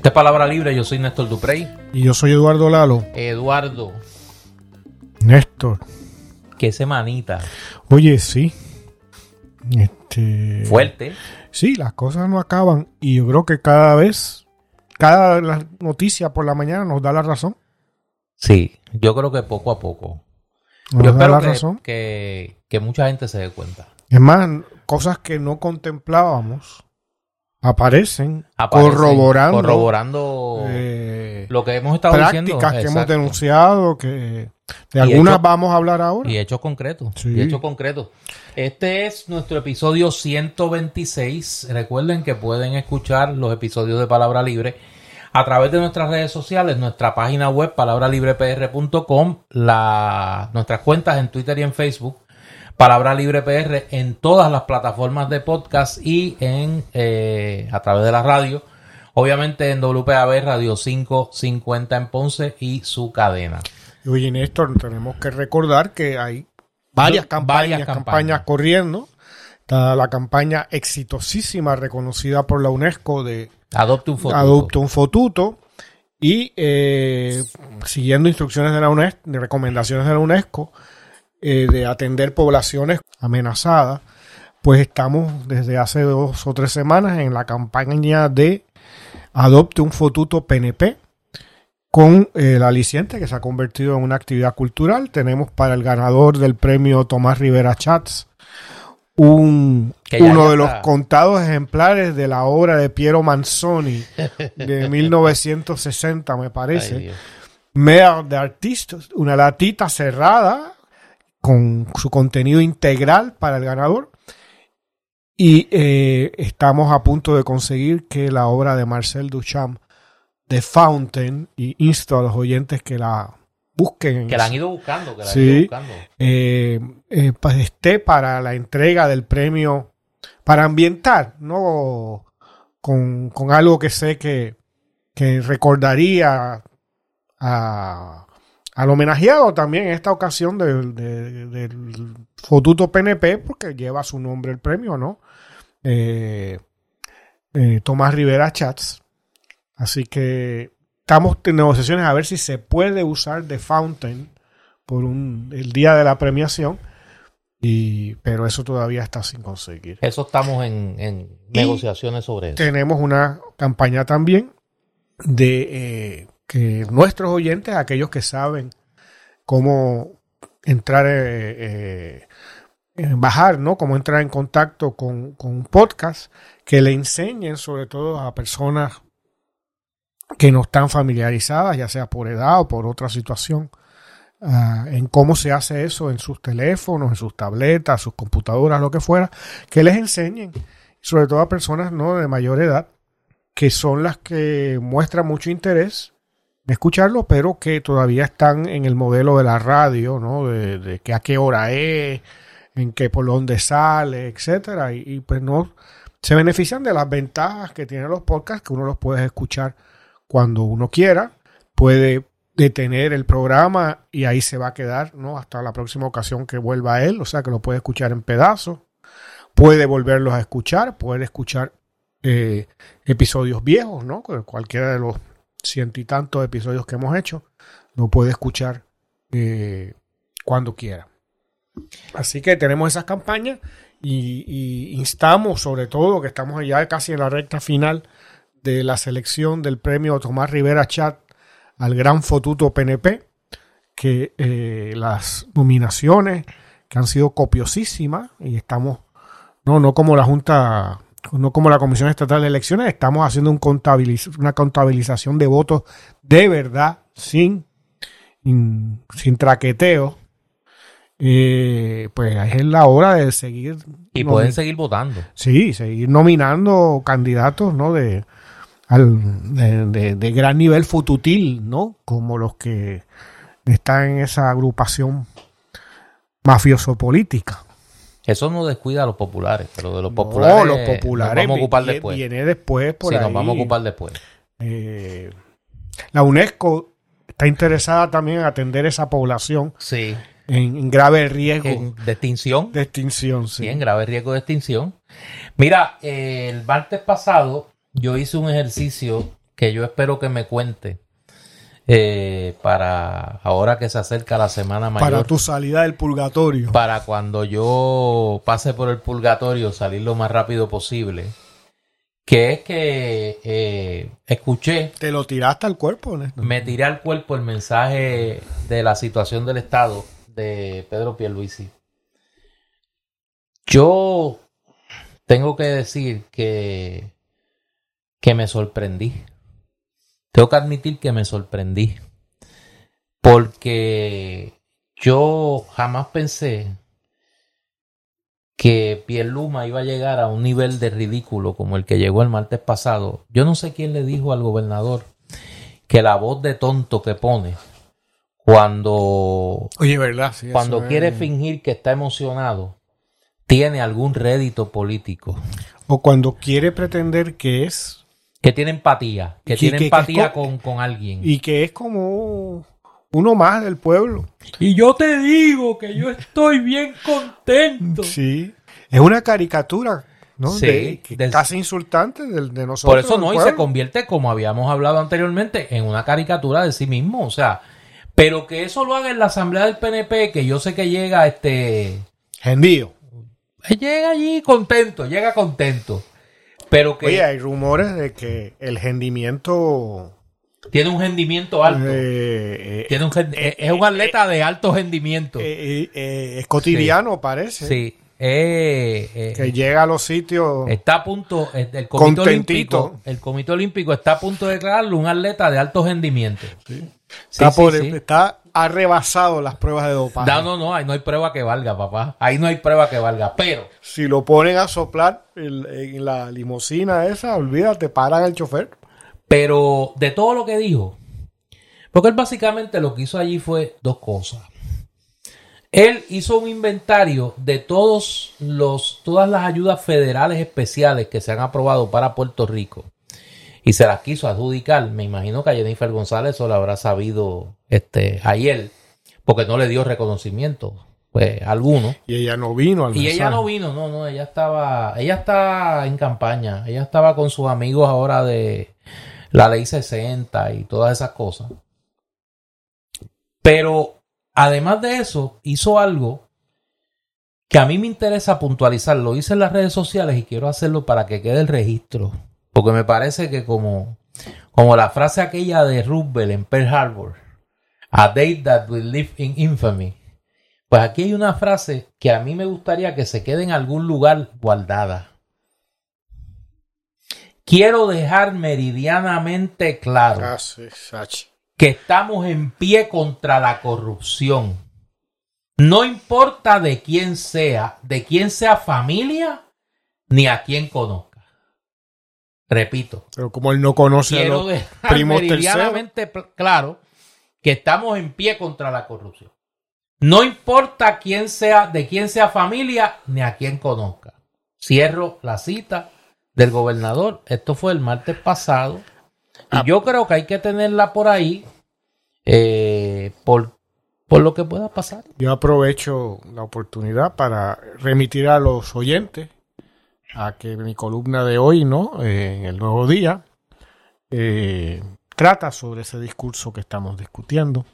Esta es Palabra Libre, yo soy Néstor Duprey. Y yo soy Eduardo Lalo. Eduardo, Néstor. qué semanita. Oye, sí. Este. Fuerte. Sí, las cosas no acaban. Y yo creo que cada vez, cada noticia por la mañana nos da la razón. Sí, yo creo que poco a poco. Nos yo da espero que, razón. que, que mucha gente se dé cuenta. Es más, cosas que no contemplábamos aparecen, Aparecen corroborando, corroborando eh, lo que hemos estado diciendo. prácticas que hemos denunciado, que de algunas hecho- vamos a hablar ahora. Y hechos concretos. Sí. Y hechos concretos. Este es nuestro episodio 126. Recuerden que pueden escuchar los episodios de Palabra Libre a través de nuestras redes sociales, nuestra página web palabralibrepr.com, la, nuestras cuentas en Twitter y en Facebook, Palabra Libre PR en todas las plataformas de podcast y en eh, a través de la radio. Obviamente en WPAB Radio 550 en Ponce y su cadena. Oye, Néstor, tenemos que recordar que hay varias Varias campañas, campañas. corriendo. Está la campaña exitosísima reconocida por la UNESCO de Adopte un foto. Adopta un Fotuto. Y eh, siguiendo instrucciones de la UNESCO, de recomendaciones de la UNESCO, eh, de atender poblaciones amenazadas, pues estamos desde hace dos o tres semanas en la campaña de Adopte un Fotuto PNP con eh, el aliciente que se ha convertido en una actividad cultural. Tenemos para el ganador del premio Tomás Rivera Chats un, uno de los contados ejemplares de la obra de Piero Manzoni de 1960, me parece. Ay. Mare de Artistas, una latita cerrada con su contenido integral para el ganador. Y eh, estamos a punto de conseguir que la obra de Marcel Duchamp, The Fountain, y insto a los oyentes que la busquen, en Que la han ido buscando, que la han ido buscando. eh, eh, pues esté para la entrega del premio, para ambientar, ¿no? Con, con algo que sé que, que recordaría a- al homenajeado también en esta ocasión del, de- del Fotuto PNP, porque lleva su nombre el premio, ¿no? Eh, eh, Tomás Rivera Chats. Así que estamos en negociaciones a ver si se puede usar The Fountain por un, el día de la premiación. Y, pero eso todavía está sin conseguir. Eso estamos en, en negociaciones sobre eso. Tenemos una campaña también de eh, que nuestros oyentes, aquellos que saben cómo entrar, eh, eh, bajar, ¿no? Cómo entrar en contacto con, con un podcast, que le enseñen sobre todo a personas que no están familiarizadas, ya sea por edad o por otra situación, ah, en cómo se hace eso en sus teléfonos, en sus tabletas, sus computadoras, lo que fuera, que les enseñen, sobre todo a personas no de mayor edad, que son las que muestran mucho interés escucharlo, pero que todavía están en el modelo de la radio, ¿no? De, que a qué hora es, en qué por dónde sale, etcétera, y, y pues no se benefician de las ventajas que tienen los podcasts, que uno los puede escuchar cuando uno quiera, puede detener el programa y ahí se va a quedar, ¿no? Hasta la próxima ocasión que vuelva él, o sea que lo puede escuchar en pedazos, puede volverlos a escuchar, puede escuchar eh, episodios viejos, ¿no? Cu- Cualquiera de los ciento y tantos episodios que hemos hecho, lo puede escuchar eh, cuando quiera. Así que tenemos esas campañas y, instamos sobre todo que estamos ya casi en la recta final de la selección del premio Tomás Rivera Chat al Gran Fotuto PNP, que eh, las nominaciones que han sido copiosísimas y estamos, no, no como la Junta, no como la Comisión Estatal de Elecciones, estamos haciendo un contabiliz- una contabilización de votos de verdad, sin, in- sin traqueteo. Eh, pues es la hora de seguir Y pueden seguir votando. Sí, seguir nominando candidatos, ¿no? De, al- de, de- de gran nivel fututil, ¿no? Como los que están en esa agrupación mafioso-política. Eso no descuida a los populares, pero de los No, populares, los populares nos vamos a ocupar viene- después. viene después por sí, ahí. nos vamos a ocupar después. Eh, la UNESCO está interesada también en atender esa población Sí. en, en grave riesgo En, de extinción. de extinción. Sí. Sí, en grave riesgo de extinción. Mira, eh, el martes pasado yo hice un ejercicio que yo espero que me cuente eh, para ahora que se acerca la semana mayor. Para tu salida del purgatorio. Para cuando yo pase por el purgatorio salir lo más rápido posible. Que es que eh, escuché. Te lo tiraste al cuerpo, Néstor? Me tiré al cuerpo el mensaje de la situación del Estado de Pedro Pierluisi. Yo tengo que decir que, que me sorprendí. Tengo que admitir que me sorprendí. Porque yo jamás pensé que Pierluma iba a llegar a un nivel de ridículo como el que llegó el martes pasado. Yo no sé quién le dijo al gobernador que la voz de tonto que pone cuando Oye, ¿verdad? cuando quiere fingir que está emocionado tiene algún rédito político o cuando quiere pretender que es que tiene empatía, que tiene empatía con, con, alguien. Y que es como uno más del pueblo. Y yo te digo que yo estoy bien contento. Sí, es una caricatura. ¿no? Sí, casi insultante de, de, nosotros. Por eso no, y se convierte, como habíamos hablado anteriormente, en una caricatura de sí mismo. O sea, pero que eso lo haga en la asamblea del PNP, que yo sé que llega este. Gendío. Llega allí contento, llega contento. Pero que. Oye, hay rumores de que el rendimiento. Tiene un rendimiento alto. Eh, Tiene un, eh, es un atleta de alto rendimiento. Eh, es cotidiano, parece. Sí. que llega a los sitios. Está a punto. El comité olímpico. El comité olímpico está a punto de declararlo un atleta de alto rendimiento. Está, por, está ha rebasado las pruebas de dopaje. No, no, no, ahí no hay prueba que valga, papá. Ahí no hay prueba que valga, pero... Si lo ponen a soplar en, la limosina esa, olvídate, paran el chofer. Pero de todo lo que dijo, porque él básicamente lo que hizo allí fue dos cosas. Él hizo un inventario de todos los, todas las ayudas federales especiales que se han aprobado para Puerto Rico y se las quiso adjudicar. Me imagino que a Jennifer González eso lo habrá sabido este, ayer, porque no le dio reconocimiento. Pues alguno. Y ella no vino al Y ella no vino, no, no, ella estaba, ella está en campaña, ella estaba con sus amigos ahora de la ley 60 y todas esas cosas. Pero además de eso, hizo algo que a mí me interesa puntualizar. Lo hice en las redes sociales y quiero hacerlo para que quede el registro. Porque me parece que como, como la frase aquella de Roosevelt en Pearl Harbor, a date that will live in infamy. Pues aquí hay una frase que a mí me gustaría que se quede en algún lugar guardada. Quiero dejar meridianamente claro ah, que estamos en pie contra la corrupción. No importa de quién sea, de quién sea familia, ni a quién conozca. Repito. Pero como él no conoce quiero a los primos claro que estamos en pie contra la corrupción. No importa quién sea, de quién sea familia, ni a quién conozca. Cierro la cita del gobernador. Esto fue el martes pasado. Y ah. yo creo que hay que tenerla por ahí eh, por, por lo que pueda pasar. Yo aprovecho la oportunidad para remitir a los oyentes a que mi columna de hoy, ¿no? Eh, en el nuevo día, eh, trata sobre ese discurso que estamos discutiendo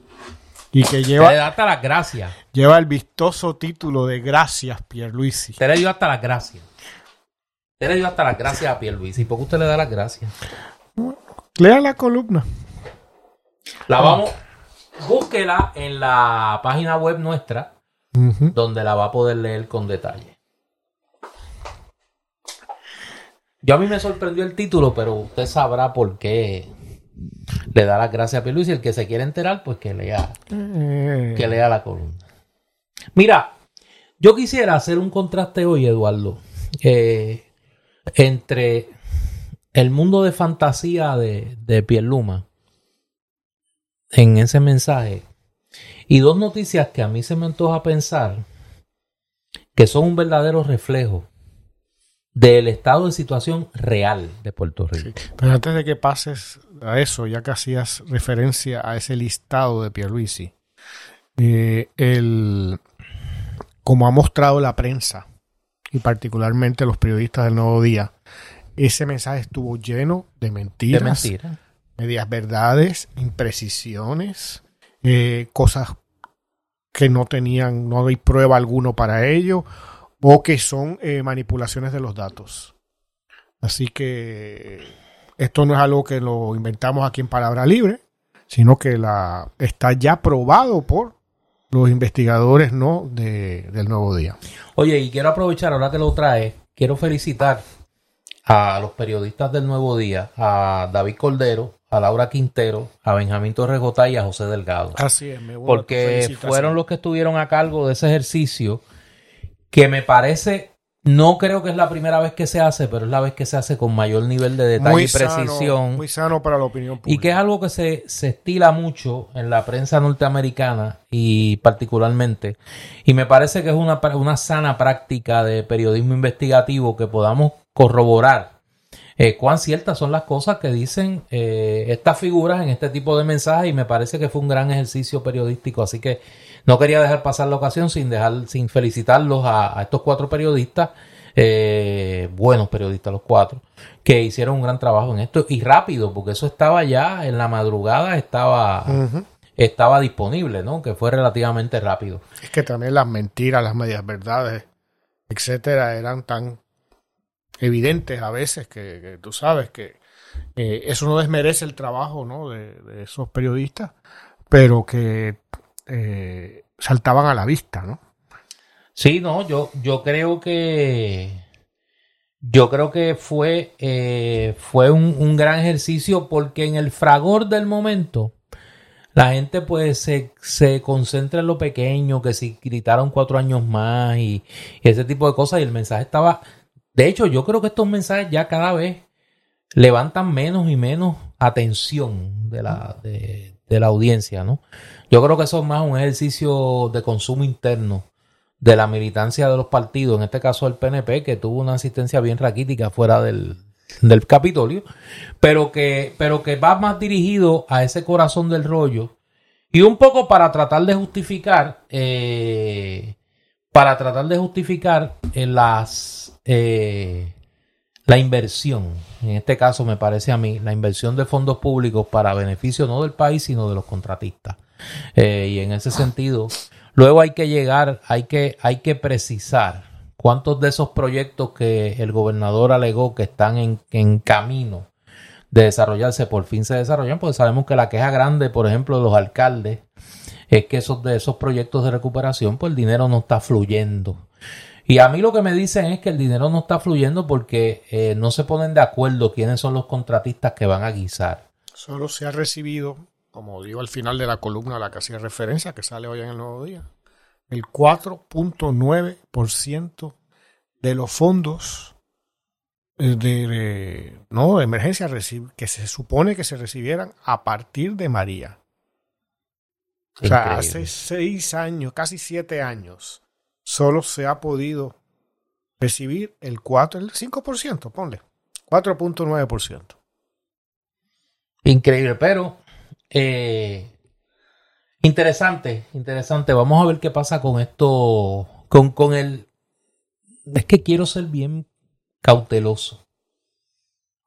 y que lleva. Te hasta las gracias. Lleva el vistoso título de Gracias, Pierluisi. Te le dio hasta las gracias. Te le dio hasta las gracias a Pierluisi. ¿Por qué usted le da las gracias? lea la columna. La vamos. Búsquela en la página web nuestra, donde la va a poder leer con detalle. Yo a mí me sorprendió el título, pero usted sabrá por qué le da las gracias a Pierluisi. El que se quiere enterar, pues que lea, eh. que lea la columna. Mira, yo quisiera hacer un contraste hoy, Eduardo, eh, entre el mundo de fantasía de, de Pierluma en ese mensaje y dos noticias que a mí se me antoja pensar que son un verdadero reflejo del estado de situación real de Puerto Rico. Pero antes de que pases a eso, ya que hacías referencia a ese listado de Pierluisi, eh, el, como ha mostrado la prensa y particularmente los periodistas del Nuevo Día, ese mensaje estuvo lleno de mentiras, medias verdades, imprecisiones, eh, cosas que no tenían, no hay prueba alguno para ello, o que son eh, manipulaciones de los datos. Así que esto no es algo que lo inventamos aquí en Palabra Libre, sino que la, está ya probado por los investigadores no de, del nuevo día. Oye, y quiero aprovechar ahora que lo trae, quiero felicitar a los periodistas del Nuevo Día, a David Cordero, a Laura Quintero, a Benjamín Torregota y a José Delgado. Así es, me porque fueron los que estuvieron a cargo de ese ejercicio que me parece no creo que es la primera vez que se hace, pero es la vez que se hace con mayor nivel de detalle y precisión. muy sano para la opinión pública. Y que es algo que se, se estila mucho en la prensa norteamericana y particularmente. Y me parece que es una, una sana práctica de periodismo investigativo que podamos corroborar eh, cuán ciertas son las cosas que dicen eh, estas figuras en este tipo de mensajes y me parece que fue un gran ejercicio periodístico. Así que no quería dejar pasar la ocasión sin dejar, sin felicitarlos a, estos cuatro periodistas, eh, buenos periodistas los cuatro, que hicieron un gran trabajo en esto y rápido, porque eso estaba ya en la madrugada, estaba, estaba disponible, ¿no? Que fue relativamente rápido. Es que también las mentiras, las medias verdades, etcétera, eran tan evidentes a veces que, tú sabes que eh, eso no desmerece el trabajo, ¿no? De, de esos periodistas, pero que eh, saltaban a la vista, ¿no? Sí, no, yo, yo creo que yo creo que fue, eh, fue un, gran ejercicio porque en el fragor del momento la gente pues se, se, concentra en lo pequeño, que si gritaron cuatro años más y, ese tipo de cosas y el mensaje estaba... De hecho, yo creo que estos mensajes ya cada vez levantan menos y menos atención de la, de, de la audiencia, ¿no? Yo creo que eso es más un ejercicio de consumo interno de la militancia de los partidos, en este caso el PNP, que tuvo una asistencia bien raquítica fuera del, del Capitolio, pero que, pero que va más dirigido a ese corazón del rollo y un poco para tratar de justificar, eh, para tratar de justificar eh, las, eh, la inversión, en este caso me parece a mí, la inversión de fondos públicos para beneficio no del país, sino de los contratistas. Eh, y en ese sentido, luego hay que llegar, hay que, hay que precisar cuántos de esos proyectos que el gobernador alegó que están en, en camino de desarrollarse por fin se desarrollan, porque sabemos que la queja grande, por ejemplo, de los alcaldes es que esos de esos proyectos de recuperación, pues el dinero no está fluyendo. Y a mí lo que me dicen es que el dinero no está fluyendo porque eh, no se ponen de acuerdo quiénes son los contratistas que van a guisar. Solo se ha recibido como digo al final de la columna a la que hacía referencia, que sale hoy en el Nuevo Día, el 4.9% de los fondos eh, de, no, de emergencia que se supone que se recibieran a partir de María. O sea, hace seis años, casi siete años, solo se ha podido recibir el 4, el 5%, ponle, 4.9%. Increíble, pero eh, interesante, interesante. Vamos a ver qué pasa con esto, con, con el... Es que quiero ser bien cauteloso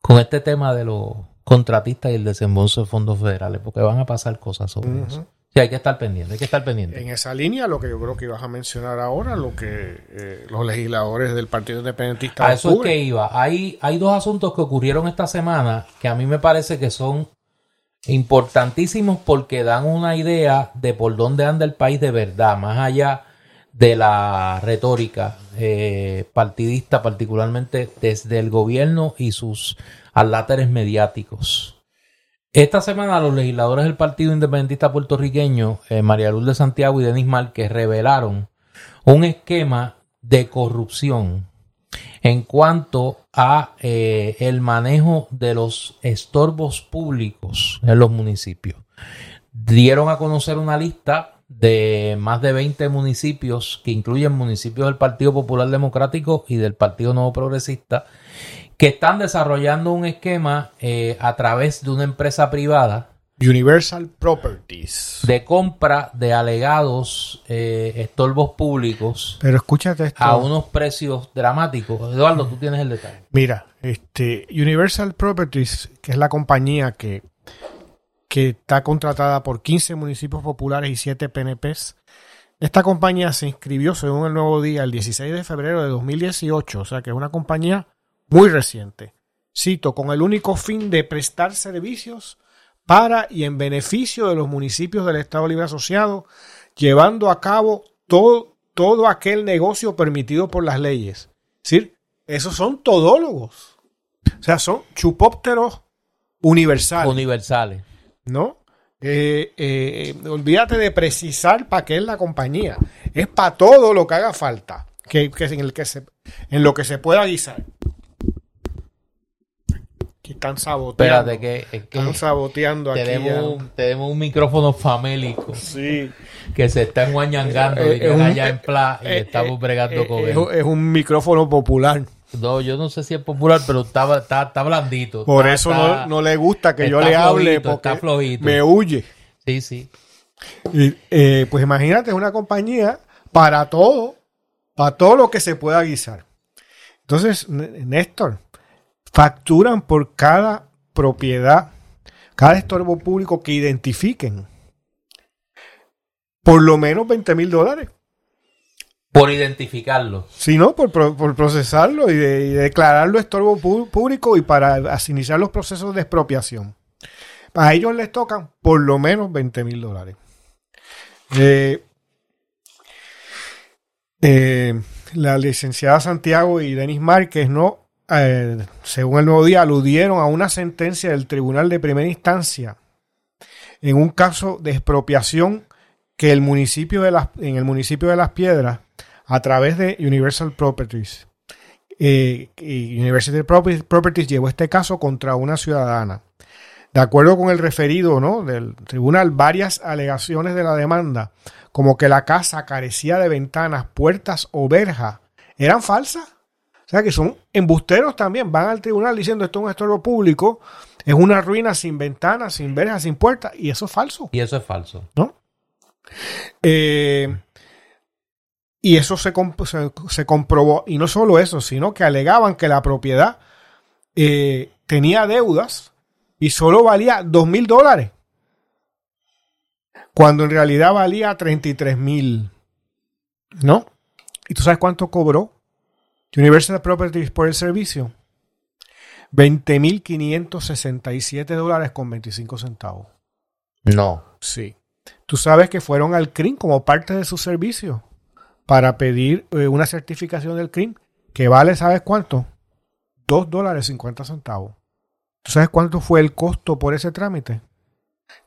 con este tema de los contratistas y el desembolso de fondos federales, porque van a pasar cosas sobre eso. Sí, hay que estar pendiente, hay que estar pendiente. En esa línea, lo que yo creo que ibas a mencionar ahora, lo que eh, los legisladores del Partido Independentista. A eso es que iba. Hay, hay dos asuntos que ocurrieron esta semana que a mí me parece que son importantísimos porque dan una idea de por dónde anda el país de verdad, más allá de la retórica eh, partidista, particularmente desde el gobierno y sus aláteres mediáticos. Esta semana los legisladores del Partido Independentista Puertorriqueño, eh, María Luz de Santiago y Denis Márquez, revelaron un esquema de corrupción en cuanto a eh, el manejo de los estorbos públicos en los municipios. Dieron a conocer una lista de más de 20 municipios que incluyen municipios del Partido Popular Democrático y del Partido Nuevo Progresista que están desarrollando un esquema eh, a través de una empresa privada Universal Properties. De compra de alegados eh, estorbos públicos. Pero escúchate esto. A unos precios dramáticos. Eduardo, tú tienes el detalle. Mira, este Universal Properties, que es la compañía que que está contratada por 15 municipios populares y 7 PNPs. Esta compañía se inscribió, según el nuevo día, el 16 de febrero de 2018, o sea que es una compañía muy reciente. Cito, con el único fin de prestar servicios para y en beneficio de los municipios del Estado Libre Asociado, llevando a cabo todo, todo aquel negocio permitido por las leyes. Es decir, esos son todólogos. O sea, son chupópteros universales. Universales. ¿No? Eh, eh, olvídate de precisar para qué es la compañía. Es para todo lo que haga falta. Que, que en, el que se, en lo que se pueda guisar. Que están saboteando. Espérate, que, es que están saboteando aquí. tenemos, un, tenemos un micrófono famélico Sí. que se está enguañangando Eh, un- allá en Pla y eh, estamos eh, bregando eh, con es, él. es un micrófono popular. No, yo no sé si es popular, pero está, está, está blandito. Por Está- eso no, no le gusta que yo le hable porque está flojito. me huye. Sí, sí. Y, eh, pues imagínate, es una compañía para todo, para todo lo que se pueda guisar. Entonces, N- Néstor, facturan por cada propiedad, cada estorbo público que identifiquen, por lo menos 20 mil dólares. Por identificarlo. Si no, por, por procesarlo y, de- y declararlo estorbo público y para iniciar los procesos de expropiación. A ellos les tocan por lo menos 20 mil dólares. Eh, eh, la licenciada Santiago y Denis Márquez, ¿no? Eh, según el nuevo día, aludieron a una sentencia del Tribunal de Primera Instancia en un caso de expropiación que el municipio de las, en el municipio de Las Piedras, a través de Universal Properties, eh, University Properties llevó este caso contra una ciudadana. De acuerdo con el referido ¿no? del tribunal, varias alegaciones de la demanda, como que la casa carecía de ventanas, puertas o verja, eran falsas. O sea que son embusteros también. Van al tribunal diciendo esto es un estorbo público, es una ruina sin ventanas, sin verjas, sin puertas, y eso es falso. Y eso es falso. ¿no? Eh, y eso se, comp- se- se comprobó. Y no solo eso, sino que alegaban que la propiedad eh, tenía deudas y solo valía dos mil dólares. Cuando en realidad valía 33 mil. ¿No? ¿Y tú sabes cuánto cobró Universal Properties por el servicio? 20.567 dólares con 25 centavos. No. Sí. Tú sabes que fueron al CRIM como parte de su servicio para pedir eh, una certificación del CRIM que vale, ¿sabes cuánto? 2 dólares 50 centavos. ¿Tú sabes cuánto fue el costo por ese trámite?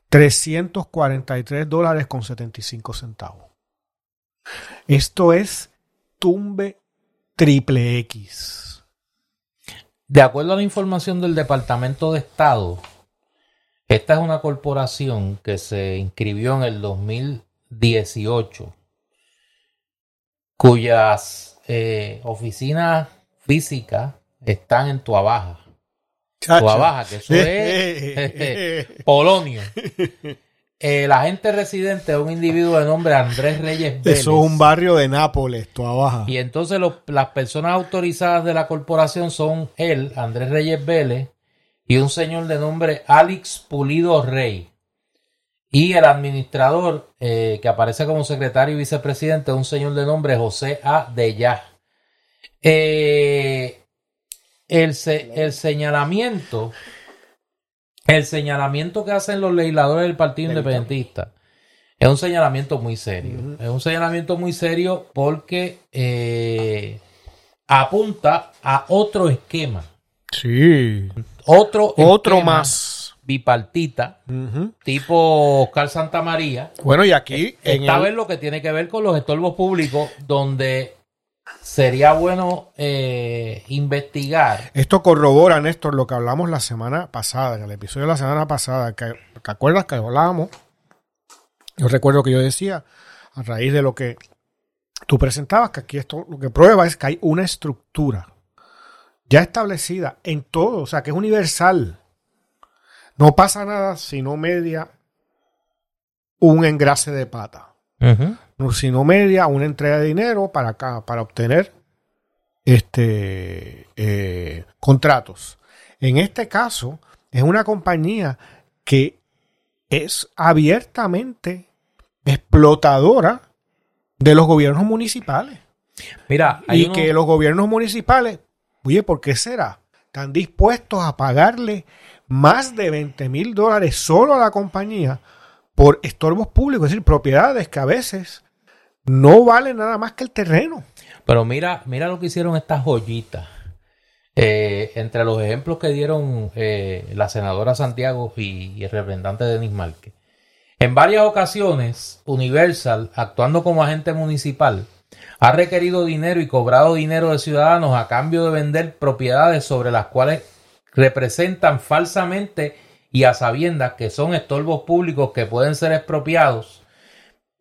343 dólares con 75 centavos. Esto es tumbe triple X. De acuerdo a la información del Departamento de Estado, esta es una corporación que se inscribió en el 2018, cuyas eh, oficinas físicas están en Tuabaja. Tuabaja, que eso es Polonio. El agente residente es un individuo de nombre Andrés Reyes Vélez. Eso es un barrio de Nápoles, Tuabaja. Y entonces los- las personas autorizadas de la corporación son él, Andrés Reyes Vélez, y un señor de nombre Alex Pulido Rey. Y el administrador, eh, que aparece como secretario y vicepresidente, es un señor de nombre José A. Deyá. Eh, el, se- el señalamiento, el señalamiento que hacen los legisladores del Partido Independentista es un señalamiento muy serio. Es un señalamiento muy serio porque eh, apunta a otro esquema. Sí. Otro, Otro esquema más. Bipartita, tipo Oscar Santa María. Bueno, y aquí en Esta el- vez lo que tiene que ver con los estorbos públicos, donde sería bueno eh, investigar. esto corrobora, Néstor, lo que hablamos la semana pasada, en el episodio de la semana pasada. Que, ¿Te acuerdas que hablábamos? Yo recuerdo que yo decía, a raíz de lo que tú presentabas, que aquí esto lo que prueba es que hay una estructura ya establecida en todo, o sea, que es universal. No pasa nada si no media un engrase de pata. No, sino media una entrega de dinero para acá, para obtener este eh, contratos. En este caso, es una compañía que es abiertamente explotadora de los gobiernos municipales. Mira, y que los gobiernos municipales, oye, ¿por qué será? Están dispuestos a pagarle más de 20 mil dólares solo a la compañía por estorbos públicos, es decir, propiedades que a veces no valen nada más que el terreno. Pero mira, mira lo que hicieron estas joyitas. Eh, entre los ejemplos que dieron eh, la senadora Santiago y, el representante Denis Márquez. En varias ocasiones, Universal, actuando como agente municipal, ha requerido dinero y cobrado dinero de ciudadanos a cambio de vender propiedades sobre las cuales representan falsamente y a sabiendas que son estorbos públicos que pueden ser expropiados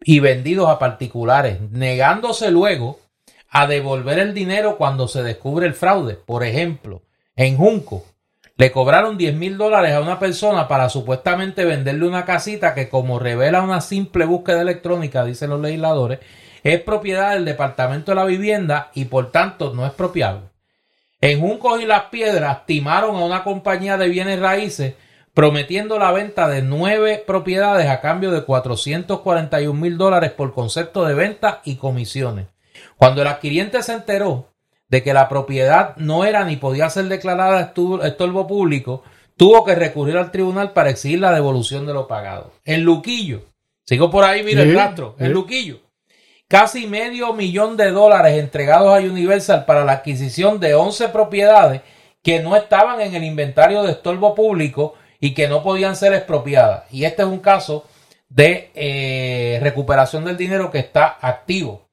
y vendidos a particulares, negándose luego a devolver el dinero cuando se descubre el fraude. Por ejemplo, en Junco le cobraron 10 mil dólares a una persona para supuestamente venderle una casita que, como revela una simple búsqueda electrónica, dicen los legisladores, es propiedad del Departamento de la Vivienda y por tanto no es propiable. En Juncos y Las Piedras timaron a una compañía de bienes raíces prometiendo la venta de nueve propiedades a cambio de 441 mil dólares por concepto de venta y comisiones. Cuando el adquiriente se enteró de que la propiedad no era ni podía ser declarada estorbo público, tuvo que recurrir al tribunal para exigir la devolución de lo pagado. En Luquillo, sigo por ahí, mira el rastro, en Luquillo, casi medio millón de dólares entregados a Universal para la adquisición de 11 propiedades que no estaban en el inventario de estorbo público y que no podían ser expropiadas. Y este es un caso de eh, recuperación del dinero que está activo.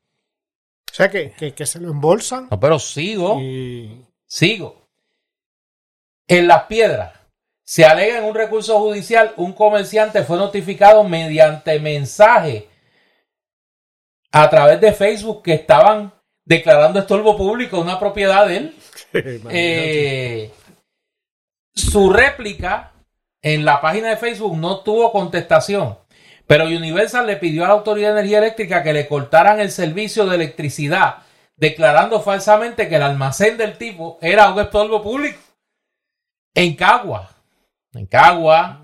O sea, que, se lo embolsan. No, pero sigo. Sigo. En las piedras. Se alega en un recurso judicial, un comerciante fue notificado mediante mensaje a través de Facebook que estaban declarando estorbo público una propiedad de él. Eh, su réplica en la página de Facebook no tuvo contestación. Pero Universal le pidió a la Autoridad de Energía Eléctrica que le cortaran el servicio de electricidad, declarando falsamente que el almacén del tipo era un estorbo público. En Cagua, en Cagua,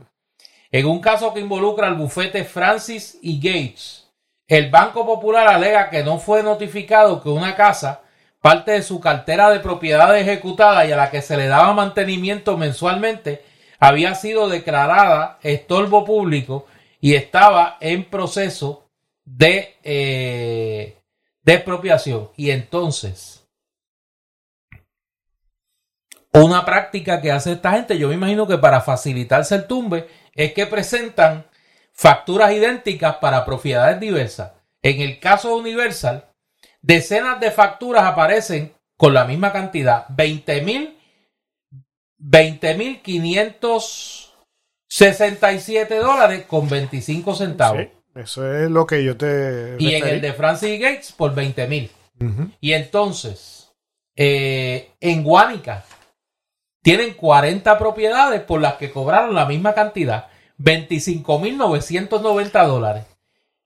en un caso que involucra al bufete Francis y Gates, el Banco Popular alega que no fue notificado que una casa, parte de su cartera de propiedad ejecutada y a la que se le daba mantenimiento mensualmente, había sido declarada estorbo público y estaba en proceso de, eh, de expropiación. Y entonces, una práctica que hace esta gente, yo me imagino que para facilitarse el tumbe, es que presentan facturas idénticas para propiedades diversas. En el caso Universal, decenas de facturas aparecen con la misma cantidad, 20 mil, 20 mil 500 67 dólares con 25 centavos. eso es lo que yo te. Y en el de Francis Gates por 20 mil. Y entonces, eh, en Guánica, tienen 40 propiedades por las que cobraron la misma cantidad, 25 mil 990 dólares.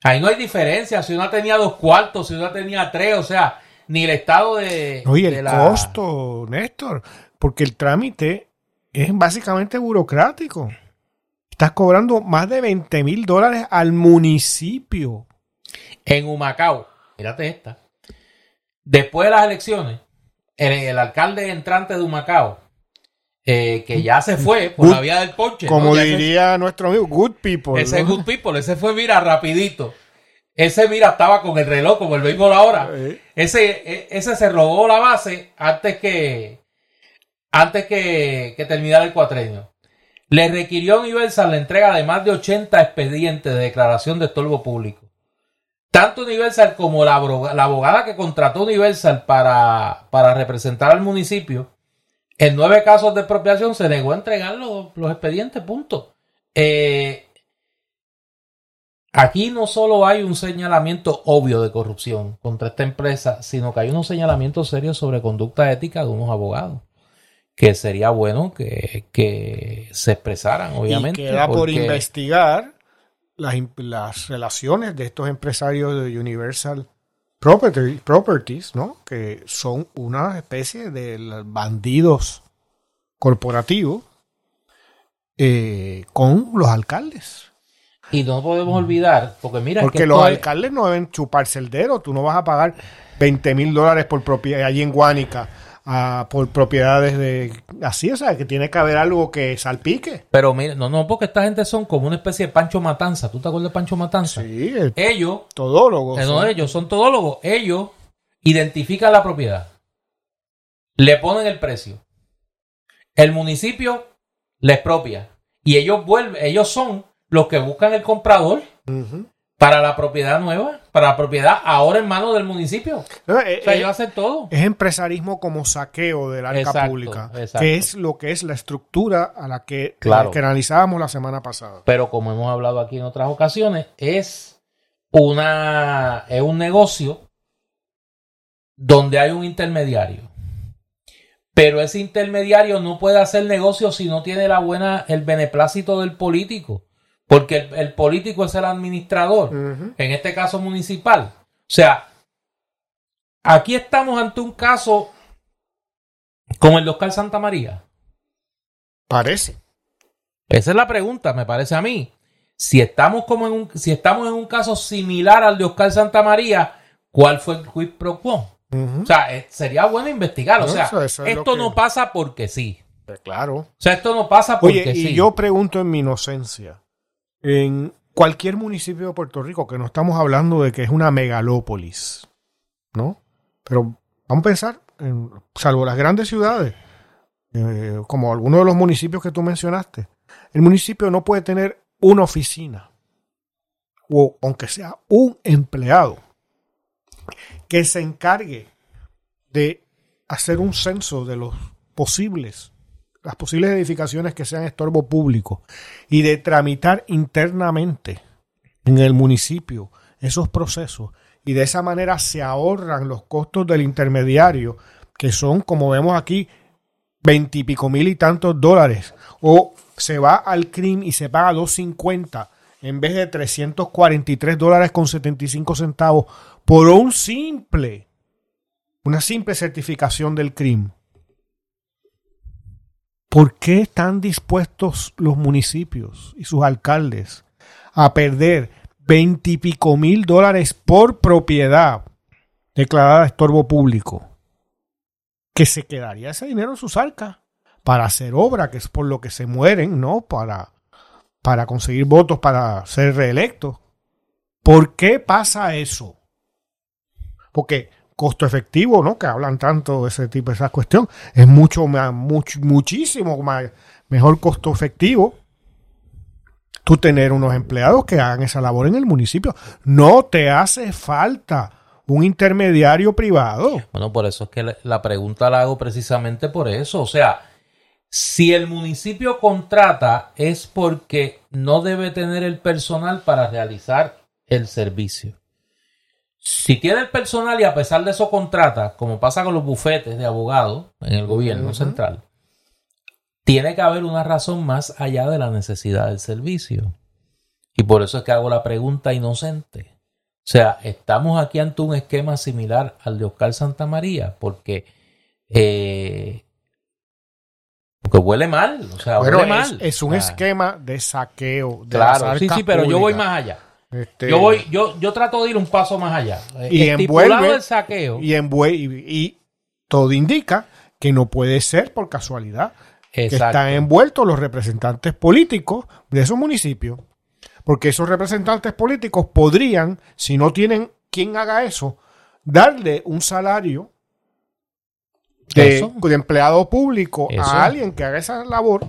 Ahí no hay diferencia si una tenía dos cuartos, si una tenía tres, o sea, ni el estado de. Oye, el costo, Néstor, porque el trámite es básicamente burocrático. Estás cobrando más de 20 mil dólares al municipio. En Humacao, mírate esta. Después de las elecciones, el, alcalde entrante de Humacao, eh, que ya se fue por la vía del ponche. Como diría nuestro amigo, good people. Ese good people, ese fue, mira, rapidito. Ese, mira, estaba con el reloj, como el béisbol ahora. Ese, e, ese se robó la base antes que, antes que, que terminara el cuatrenio le requirió a Universal la entrega de más de 80 expedientes de declaración de estorbo público. Tanto Universal como la, abogada que contrató Universal para, para, representar al municipio, en nueve casos de expropiación se negó a entregar los, expedientes, punto. Eh, aquí no solo hay un señalamiento obvio de corrupción contra esta empresa, sino que hay unos señalamientos serios sobre conducta ética de unos abogados que sería bueno que, se expresaran, obviamente. Y queda por investigar las, relaciones de estos empresarios de Universal Properties, ¿no? Que son una especie de bandidos corporativos eh, con los alcaldes. Y no podemos olvidar, porque mira, Porque que los es- alcaldes no deben chuparse el dedo. Tú no vas a pagar 20 mil dólares por propiedad allí en Guánica por propiedades de así, o sea, que tiene que haber algo que salpique. Pero mira, no, no, porque esta gente son como una especie de Pancho Matanza. ¿Tú te acuerdas de Pancho Matanza? Sí, el Ellos, todólogo. eh, no ellos, son todólogos. Ellos identifican la propiedad. Le ponen el precio. El municipio le expropia. Y ellos vuelven, ellos son los que buscan el comprador. Para la propiedad nueva, para la propiedad ahora en manos del municipio. No, eh, O sea, eh, ellos hacen todo. es empresarismo como saqueo del arca Exacto, pública, exacto. que es lo que es la estructura a la que, Claro. que analizábamos la semana pasada. pero como hemos hablado aquí en otras ocasiones, es una es un negocio donde hay un intermediario. Pero ese intermediario no puede hacer negocio si no tiene la buena el beneplácito del político, porque el, el político es el administrador, en este caso municipal. O sea, aquí estamos ante un caso como el de Oscar Santa María. Parece. Esa es la pregunta, me parece a mí. Si estamos como en un, si estamos en un caso similar al de Oscar Santa María, ¿cuál fue el quid pro quo? O sea, eh, sería bueno investigar. O sea, eso- eso es lo esto que- no pasa porque sí. Pues claro. O sea, esto no pasa porque Oye, y sí. yo pregunto en mi inocencia, en cualquier municipio de Puerto Rico, que no estamos hablando de que es una megalópolis, ¿no? Pero vamos a pensar, en- salvo las grandes ciudades, eh, como algunos de los municipios que tú mencionaste, el municipio no puede tener una oficina, o aunque sea un empleado, que se encargue de hacer un censo de los posibles las posibles edificaciones que sean estorbo público y de tramitar internamente en el municipio esos procesos y de esa manera se ahorran los costos del intermediario que son como vemos aquí veintipico mil y tantos dólares o se va al CRIM y se paga 250 en vez de 343 dólares con 75 centavos por un simple una simple certificación del CRIM ¿Por qué están dispuestos los municipios y sus alcaldes a perder veintipico mil dólares por propiedad declarada de estorbo público? Que se quedaría ese dinero en sus arcas para hacer obra, que es por lo que se mueren, ¿no? Para, para conseguir votos para ser reelectos. ¿Por qué pasa eso? Porque costo efectivo, ¿no? Que hablan tanto de ese tipo de esa cuestión, es mucho más, much- muchísimo más, mejor costo efectivo tú tener unos empleados que hagan esa labor en el municipio. No te hace falta un intermediario privado. Bueno, por eso es que la- la pregunta la hago precisamente por eso. O sea, si el municipio contrata es porque no debe tener el personal para realizar el servicio. Si tiene el personal y a pesar de eso contrata, como pasa con los bufetes de abogados en el gobierno central, tiene que haber una razón más allá de la necesidad del servicio. Y por eso es que hago la pregunta inocente. O sea, estamos aquí ante un esquema similar al de Oscar Santa María, porque, eh, porque huele mal. O sea, Bueno, huele es, mal. es un O sea, esquema de saqueo. De Claro, sí, sí, pero yo voy más allá. Este, Yo voy, yo, yo trato de ir un paso más allá. Eh, Y Estipulado envuelve- el saqueo. y, envue- y, y todo indica que no puede ser por casualidad que están envueltos los representantes políticos de esos municipios. Porque esos representantes políticos podrían, si no tienen quien haga eso, darle un salario de, de empleado público Eso. a alguien que haga esa labor,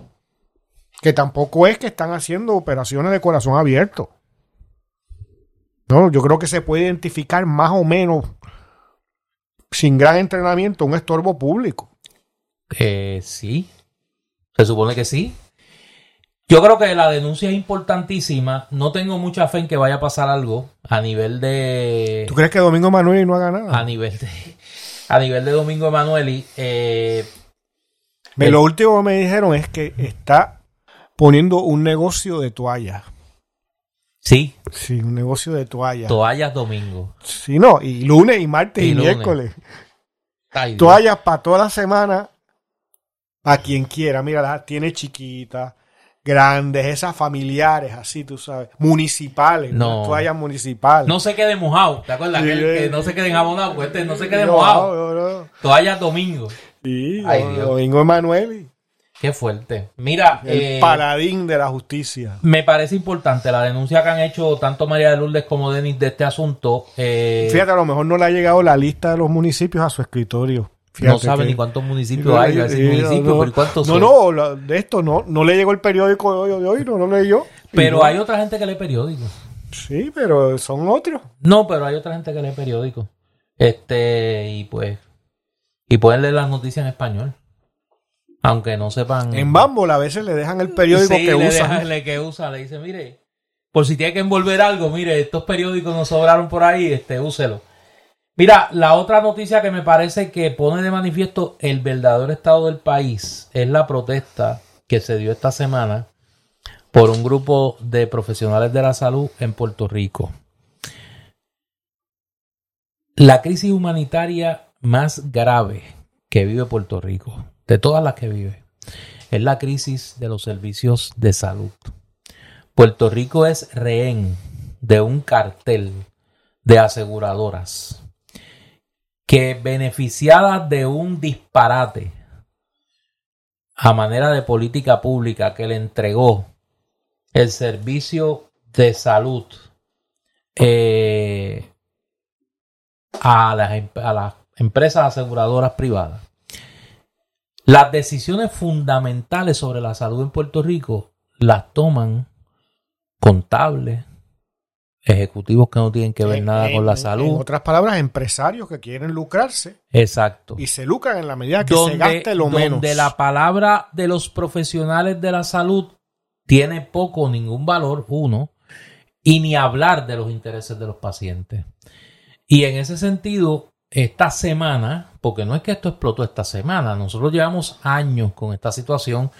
que tampoco es que están haciendo operaciones de corazón abierto. No, yo creo que se puede identificar más o menos sin gran entrenamiento un estorbo público. Eh, sí. Se supone que sí. Yo creo que la denuncia es importantísima. No tengo mucha fe en que vaya a pasar algo a nivel de. ¿Tú crees que Domingo Manuel no haga nada? A nivel de. A nivel de Domingo Emanueli. Eh, Me- lo último que me dijeron es que está poniendo un negocio de toallas. Sí, Sí, un negocio de toallas. toallas domingo. Sí, no, y lunes y martes y, miércoles. Ay. Toallas para toda la semana. A quien quiera. Mira, las tiene chiquitas, grandes, esas familiares, así, tú sabes, municipales, No. toallas municipales. No se quede mojado. ¿Te acuerdas? Sí, que eh. no se queden jabonados. Pues este no se quede No, mojado. no, no. Toallas domingo. Sí, Ay, Dios. Domingo Emanuel, Qué fuerte. Mira, el eh, paladín de la justicia. me parece importante la denuncia que han hecho tanto María de Lourdes como Denis de este asunto. Eh, Fíjate, a lo mejor no le ha llegado la lista de los municipios a su escritorio. Fíjate no sabe que- ni cuántos municipios hay. Sí, municipios, no, ¿cuántos no, son? no, de esto no, no le llegó el periódico de hoy, de hoy no lo leyó. Pero no- hay otra gente que lee periódicos. Sí, pero son otros. No, pero hay otra gente que lee periódicos. Este, y pues. Y pueden leer las noticias en español. Aunque no sepan. En Bumble a veces le dejan el periódico Sí, que le usan. deja- le que usa, le dice, mire, por si tiene que envolver algo, mire, estos periódicos nos sobraron por ahí, este, úselo. Mira, la otra noticia que me parece que pone de manifiesto el verdadero estado del país es la protesta que se dio esta semana por un grupo de profesionales de la salud en Puerto Rico. La crisis humanitaria más grave que vive Puerto Rico, de todas las que vive, es la crisis de los servicios de salud. Puerto Rico es rehén de un cartel de aseguradoras que beneficiadas de un disparate a manera de política pública que le entregó el servicio de salud eh, a, las, em- a las empresas aseguradoras privadas. Las decisiones fundamentales sobre la salud en Puerto Rico las toman contables, ejecutivos que no tienen que ver En- nada con la salud. En otras palabras, empresarios que quieren lucrarse Exacto. y se lucran en la medida que se gaste lo menos. donde la palabra de los profesionales de la salud tiene poco o ningún valor, uno, y ni hablar de los intereses de los pacientes. Y en ese sentido, esta semana, porque no es que esto explotó esta semana, nosotros llevamos años con esta situación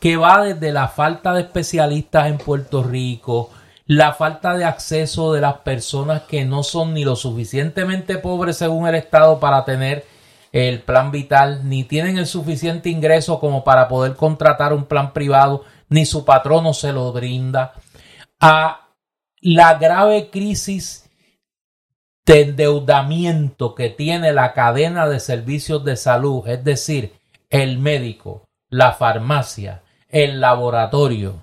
que va desde la falta de especialistas en Puerto Rico, la falta de acceso de las personas que no son ni lo suficientemente pobres según el Estado para tener el plan vital, ni tienen el suficiente ingreso como para poder contratar un plan privado, ni su patrono se lo brinda, a la grave crisis de endeudamiento que tiene la cadena de servicios de salud, es decir, el médico, la farmacia, el laboratorio,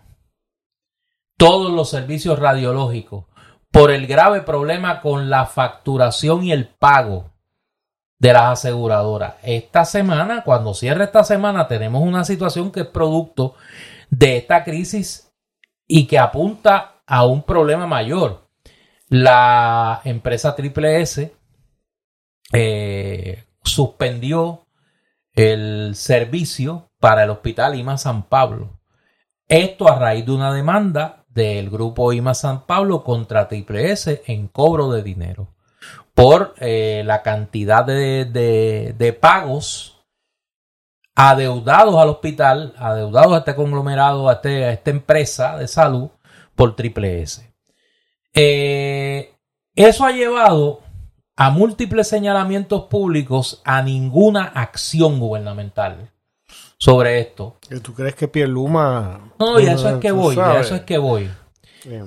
todos los servicios radiológicos, por el grave problema con la facturación y el pago de las aseguradoras. Esta semana, cuando cierre esta semana, tenemos una situación que es producto de esta crisis y que apunta a un problema mayor. La empresa Triple S eh, suspendió el servicio para el hospital IMA San Pablo. Esto a raíz de una demanda del grupo IMA San Pablo contra Triple S en cobro de dinero por eh, la cantidad de, de- pagos adeudados al hospital, adeudados a este conglomerado, a, este- a esta empresa de salud por Triple S. Eh, eso ha llevado a múltiples señalamientos públicos a ninguna acción gubernamental sobre esto. ¿Que ¿Tú crees que Pierluma... No, y a eso es que voy, y a eso es que voy.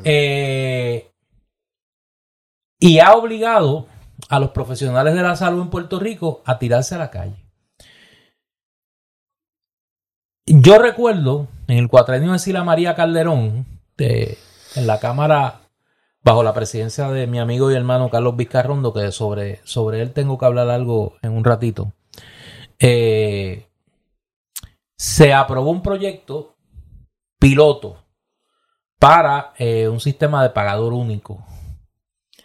Eh, y ha obligado a los profesionales de la salud en Puerto Rico a tirarse a la calle. Yo recuerdo en el cuatrenio de Sila María Calderón, de- en la Cámara, bajo la presidencia de mi amigo y hermano Carlos Vizcarrondo, que sobre, sobre él tengo que hablar algo en un ratito, eh, se aprobó un proyecto piloto para eh, un sistema de pagador único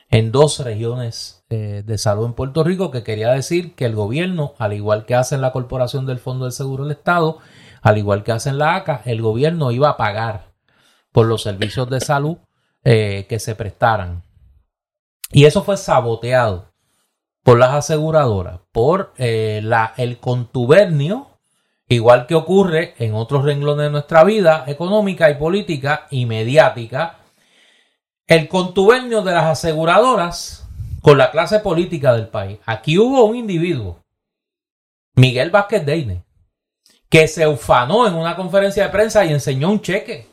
en dos regiones eh, de salud en Puerto Rico, que quería decir que el gobierno, al igual que hace en la Corporación del Fondo del Seguro del Estado, al igual que hace en la ACA, el gobierno iba a pagar por los servicios de salud eh, que se prestaran. Y eso fue saboteado por las aseguradoras, por eh, la, el contubernio Igual que ocurre en otros renglones de nuestra vida económica y política y mediática, el contubernio de las aseguradoras con la clase política del país. Aquí hubo un individuo, Miguel Vázquez Deine, que se ufanó en una conferencia de prensa y enseñó un cheque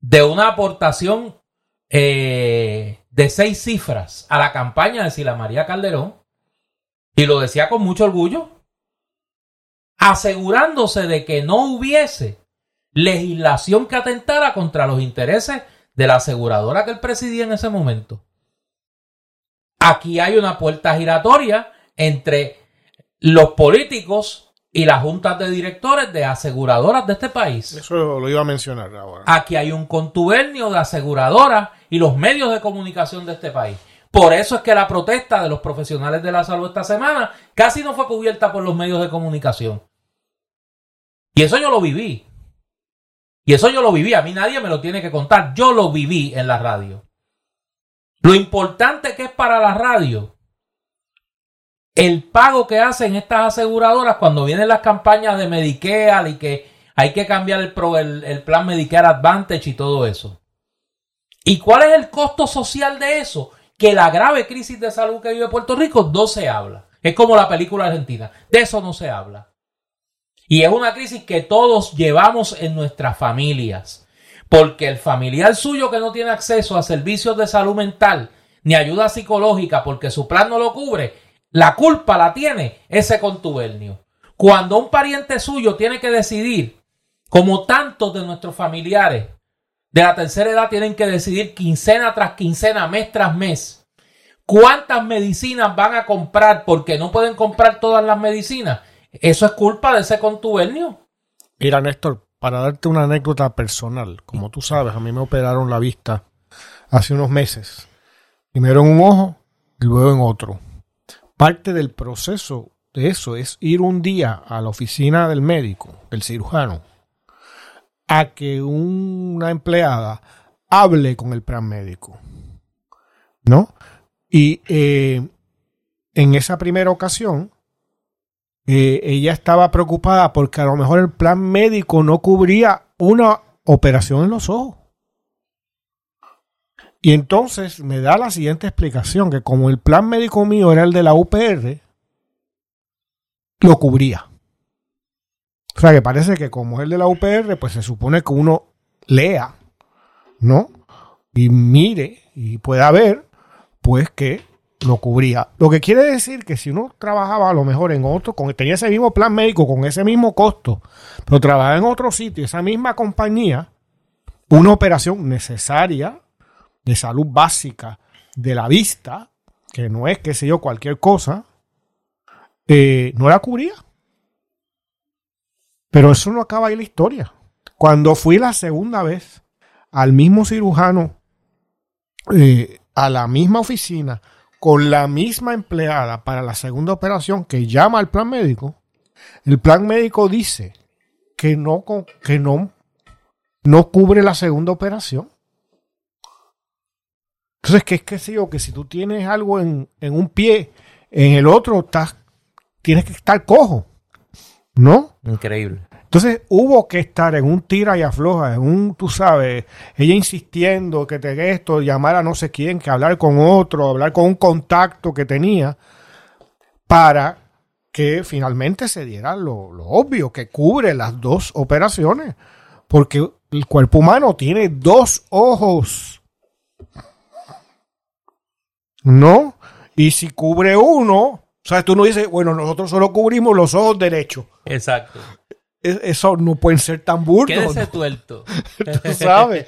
de una aportación eh, de seis cifras a la campaña de Sila María Calderón, y lo decía con mucho orgullo, asegurándose de que no hubiese legislación que atentara contra los intereses de la aseguradora que él presidía en ese momento. Aquí hay una puerta giratoria entre los políticos y las juntas de directores de aseguradoras de este país. Eso lo iba a mencionar ahora. Aquí hay un contubernio de aseguradoras y los medios de comunicación de este país. Por eso es que la protesta de los profesionales de la salud esta semana casi no fue cubierta por los medios de comunicación. Y eso yo lo viví. Y eso yo lo viví. A mí nadie me lo tiene que contar. Yo lo viví en la radio. Lo importante que es para la radio el pago que hacen estas aseguradoras cuando vienen las campañas de Medicare y que hay que cambiar el, plan Medicare Advantage y todo eso. ¿Y cuál es el costo social de eso? Que la grave crisis de salud que vive Puerto Rico no se habla. Es como la película argentina. De eso no se habla. Y es una crisis que todos llevamos en nuestras familias. Porque el familiar suyo que no tiene acceso a servicios de salud mental ni ayuda psicológica porque su plan no lo cubre, la culpa la tiene ese contubernio. Cuando un pariente suyo tiene que decidir, como tantos de nuestros familiares de la tercera edad tienen que decidir quincena tras quincena, mes tras mes, cuántas medicinas van a comprar porque no pueden comprar todas las medicinas, eso es culpa de ese contubernio. Mira, Néstor, para darte una anécdota personal, como tú sabes, a mí me operaron la vista hace unos meses. Primero en un ojo y luego en otro. Parte del proceso de eso es ir un día a la oficina del médico, del cirujano, a que una empleada hable con el plan médico. ¿No? Y eh, en esa primera ocasión, eh, ella estaba preocupada porque a lo mejor el plan médico no cubría una operación en los ojos. Y entonces me da la siguiente explicación, que como el plan médico mío era el de la UPR, lo cubría. O sea, que parece que como es el de la UPR, pues se supone que uno lea, ¿no? Y mire y pueda ver, pues que lo cubría. Lo que quiere decir que si uno trabajaba a lo mejor en otro, con, tenía ese mismo plan médico con ese mismo costo, pero trabajaba en otro sitio, esa misma compañía, una operación necesaria de salud básica de la vista, que no es, qué sé yo, cualquier cosa, eh, no la cubría. Pero eso no acaba ahí la historia. Cuando fui la segunda vez al mismo cirujano, eh, a la misma oficina, con la misma empleada para la segunda operación que llama al plan médico, el plan médico dice que no, que no, no cubre la segunda operación. Entonces, ¿qué es que sé yo? Que si tú tienes algo en, un pie, en el otro estás, tienes que estar cojo. ¿No? Increíble. Entonces hubo que estar en un tira y afloja, en un, tú sabes, ella insistiendo que te esto, llamar a no sé quién, que hablar con otro, hablar con un contacto que tenía, para que finalmente se diera lo, lo obvio, que cubre las dos operaciones. Porque el cuerpo humano tiene dos ojos. ¿No? Y si cubre uno, o sea, tú no dices, bueno, nosotros solo cubrimos los ojos derechos. Exacto. Eso no pueden ser tan burdos. Quédese tuerto. tú sabes.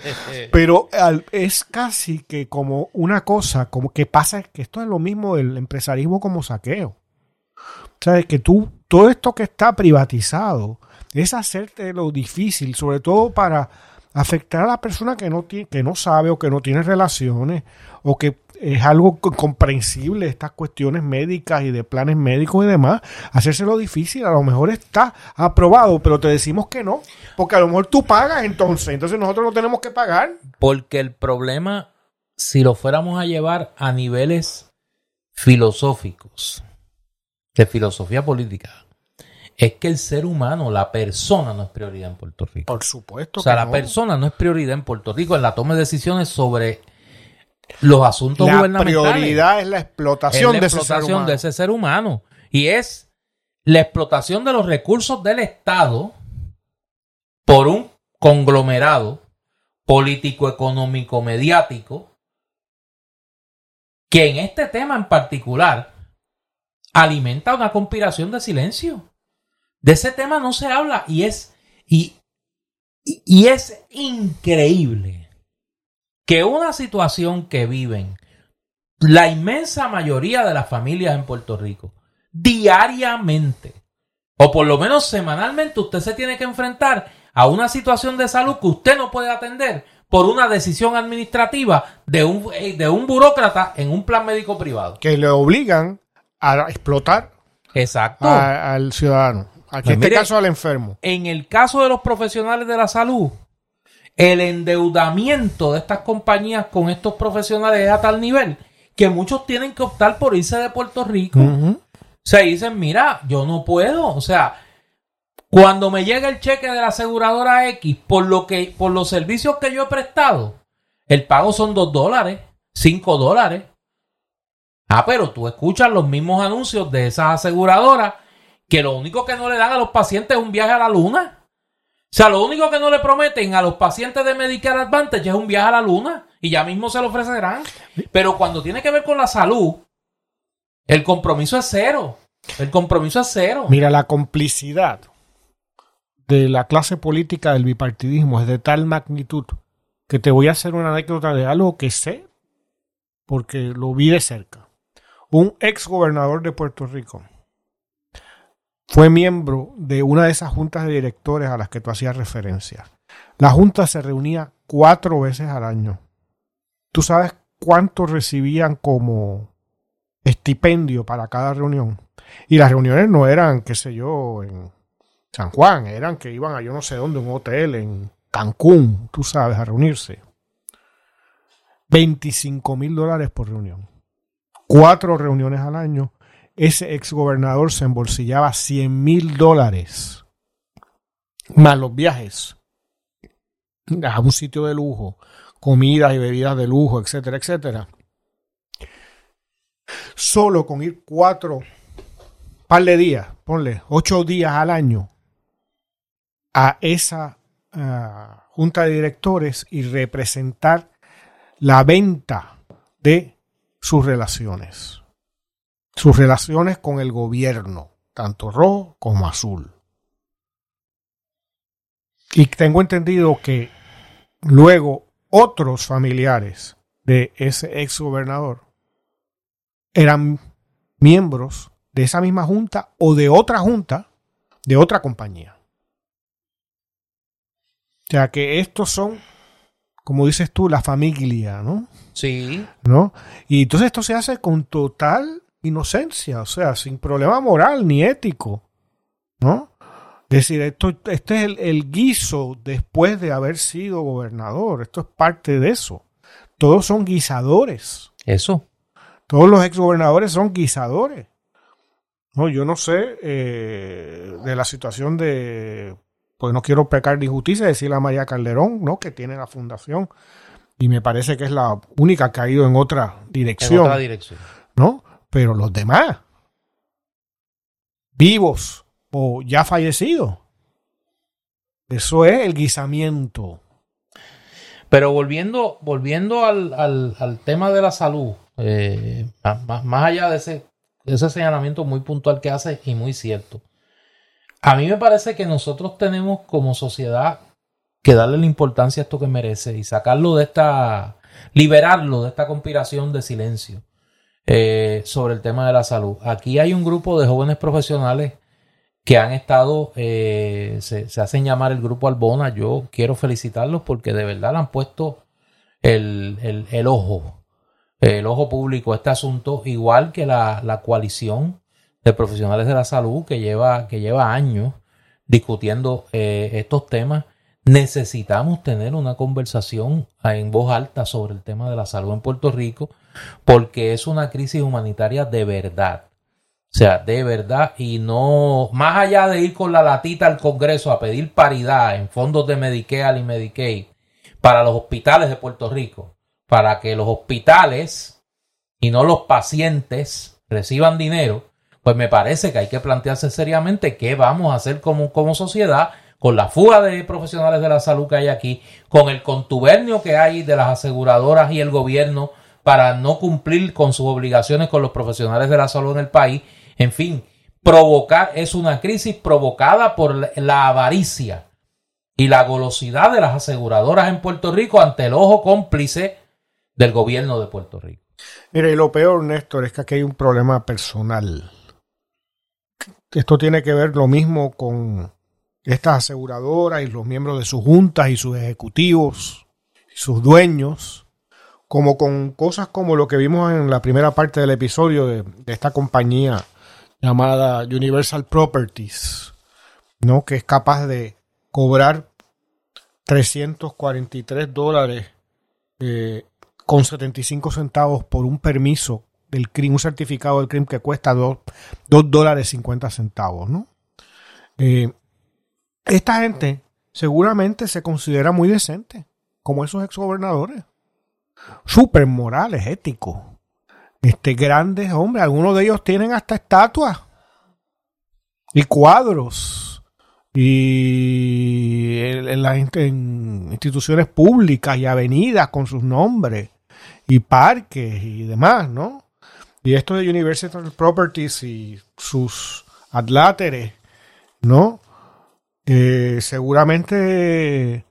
Pero es casi que como una cosa, como que pasa, que esto es lo mismo del empresarismo como saqueo. O sea, que tú, todo esto que está privatizado, es hacerte lo difícil, sobre todo para afectar a la persona que no, tiene, que no sabe o que no tiene relaciones o que es algo comprensible estas cuestiones médicas y de planes médicos y demás, hacérselo difícil, a lo mejor está aprobado, pero te decimos que no, porque a lo mejor tú pagas entonces, entonces nosotros no tenemos que pagar. Porque el problema, si lo fuéramos a llevar a niveles filosóficos, de filosofía política, es que el ser humano, la persona no es prioridad en Puerto Rico. Por supuesto. O sea, la persona no es prioridad en Puerto Rico en la toma de decisiones sobre los asuntos la gubernamentales. La prioridad es la explotación, de, ese ser humano. Y es la explotación de los recursos del Estado por un conglomerado político, económico, mediático, que en este tema en particular alimenta una conspiración de silencio. De ese tema no se habla y es, y, y es increíble que una situación que viven la inmensa mayoría de las familias en Puerto Rico diariamente o por lo menos semanalmente usted se tiene que enfrentar a una situación de salud que usted no puede atender por una decisión administrativa de un, eh, de un burócrata en un plan médico privado. Que le obligan a explotar Exacto. al ciudadano. en Pues este mire, caso al enfermo. En el caso de los profesionales de la salud, el endeudamiento de estas compañías con estos profesionales es a tal nivel que muchos tienen que optar por irse de Puerto Rico. Se dicen, mira, yo no puedo. O sea, cuando me llega el cheque de la aseguradora X por lo que, por los servicios que yo he prestado, el pago son 2 dólares, 5 dólares. Ah, pero tú escuchas los mismos anuncios de esas aseguradoras que lo único que no le dan a los pacientes es un viaje a la luna. O sea, lo único que no le prometen a los pacientes de Medicare Advantage es un viaje a la luna y ya mismo se lo ofrecerán. Pero cuando tiene que ver con la salud, el compromiso es cero. El compromiso es cero. Mira, la complicidad de la clase política del bipartidismo es de tal magnitud que te voy a hacer una anécdota de algo que sé porque lo vi de cerca. Un ex gobernador de Puerto Rico fue miembro de una de esas juntas de directores a las que tú hacías referencia. La junta se reunía cuatro veces al año. ¿Tú sabes cuánto recibían como estipendio para cada reunión? Y las reuniones no eran, qué sé yo, en San Juan, eran que iban a yo no sé dónde, un hotel en Cancún, tú sabes, a reunirse. 25 mil dólares por reunión. Cuatro reuniones al año. Ese exgobernador se embolsillaba 100 mil dólares. Más los viajes a un sitio de lujo, comidas y bebidas de lujo, etcétera, etcétera. Solo con ir cuatro par de días, ponle ocho días al año a esa ah, junta de directores y representar la venta de sus relaciones. Sus relaciones con el gobierno, tanto rojo como azul. Y tengo entendido que luego otros familiares de ese ex gobernador eran miembros de esa misma junta o de otra junta de otra compañía. O sea que estos son, como dices tú, la familia, ¿no? Sí. ¿No? Y entonces esto se hace con total inocencia, o sea, sin problema moral ni ético, ¿no? Es decir, esto, este es el, el guiso después de haber sido gobernador, esto es parte de eso. Todos son guisadores. Eso. Todos los exgobernadores son guisadores. No, yo no sé eh, de la situación de, pues no quiero pecar de injusticia, decirle a María Calderón, ¿no? Que tiene la fundación y me parece que es la única que ha ido en otra En dirección, otra dirección. ¿no? Pero los demás, vivos o ya fallecidos, eso es el guisamiento. Pero volviendo, volviendo al, al- tema de la salud, eh, más, más- más allá de ese, de ese señalamiento muy puntual que hace y muy cierto, a mí me parece que nosotros tenemos como sociedad que darle la importancia a esto que merece y sacarlo de esta, liberarlo de esta conspiración de silencio eh, sobre el tema de la salud. Aquí hay un grupo de jóvenes profesionales que han estado, eh, se, se hacen llamar el grupo Albona. Yo quiero felicitarlos porque de verdad le han puesto el, el- el ojo, el ojo público a este asunto, igual que la, la coalición de profesionales de la salud que lleva, que lleva años discutiendo eh, estos temas. Necesitamos tener una conversación en voz alta sobre el tema de la salud en Puerto Rico porque es una crisis humanitaria de verdad. O sea, de verdad, y no, más allá de ir con la latita al Congreso a pedir paridad en fondos de Medicare y Medicaid para los hospitales de Puerto Rico, para que los hospitales y no los pacientes reciban dinero, pues me parece que hay que plantearse seriamente qué vamos a hacer como, como sociedad con la fuga de profesionales de la salud que hay aquí, con el contubernio que hay de las aseguradoras y el gobierno para no cumplir con sus obligaciones con los profesionales de la salud en el país, en fin, provocar es una crisis provocada por la avaricia y la golosidad de las aseguradoras en Puerto Rico ante el ojo cómplice del gobierno de Puerto Rico. Mire, y lo peor, Néstor, es que aquí hay un problema personal. Esto tiene que ver lo mismo con estas aseguradoras y los miembros de sus juntas y sus ejecutivos y sus dueños, como con cosas como lo que vimos en la primera parte del episodio de, esta compañía llamada Universal Properties, ¿no? que es capaz de cobrar 343 dólares eh, con 75 centavos por un permiso del crimen, un certificado del crimen que cuesta 2, dólares 50 centavos, ¿no? Eh, esta gente seguramente se considera muy decente, como esos exgobernadores. Súper morales, éticos. Este, grandes hombres, algunos de ellos tienen hasta estatuas y cuadros y en, las instituciones públicas y avenidas con sus nombres y parques y demás, ¿no? Y esto de Universal Properties y sus adláteres, ¿no? Eh, seguramente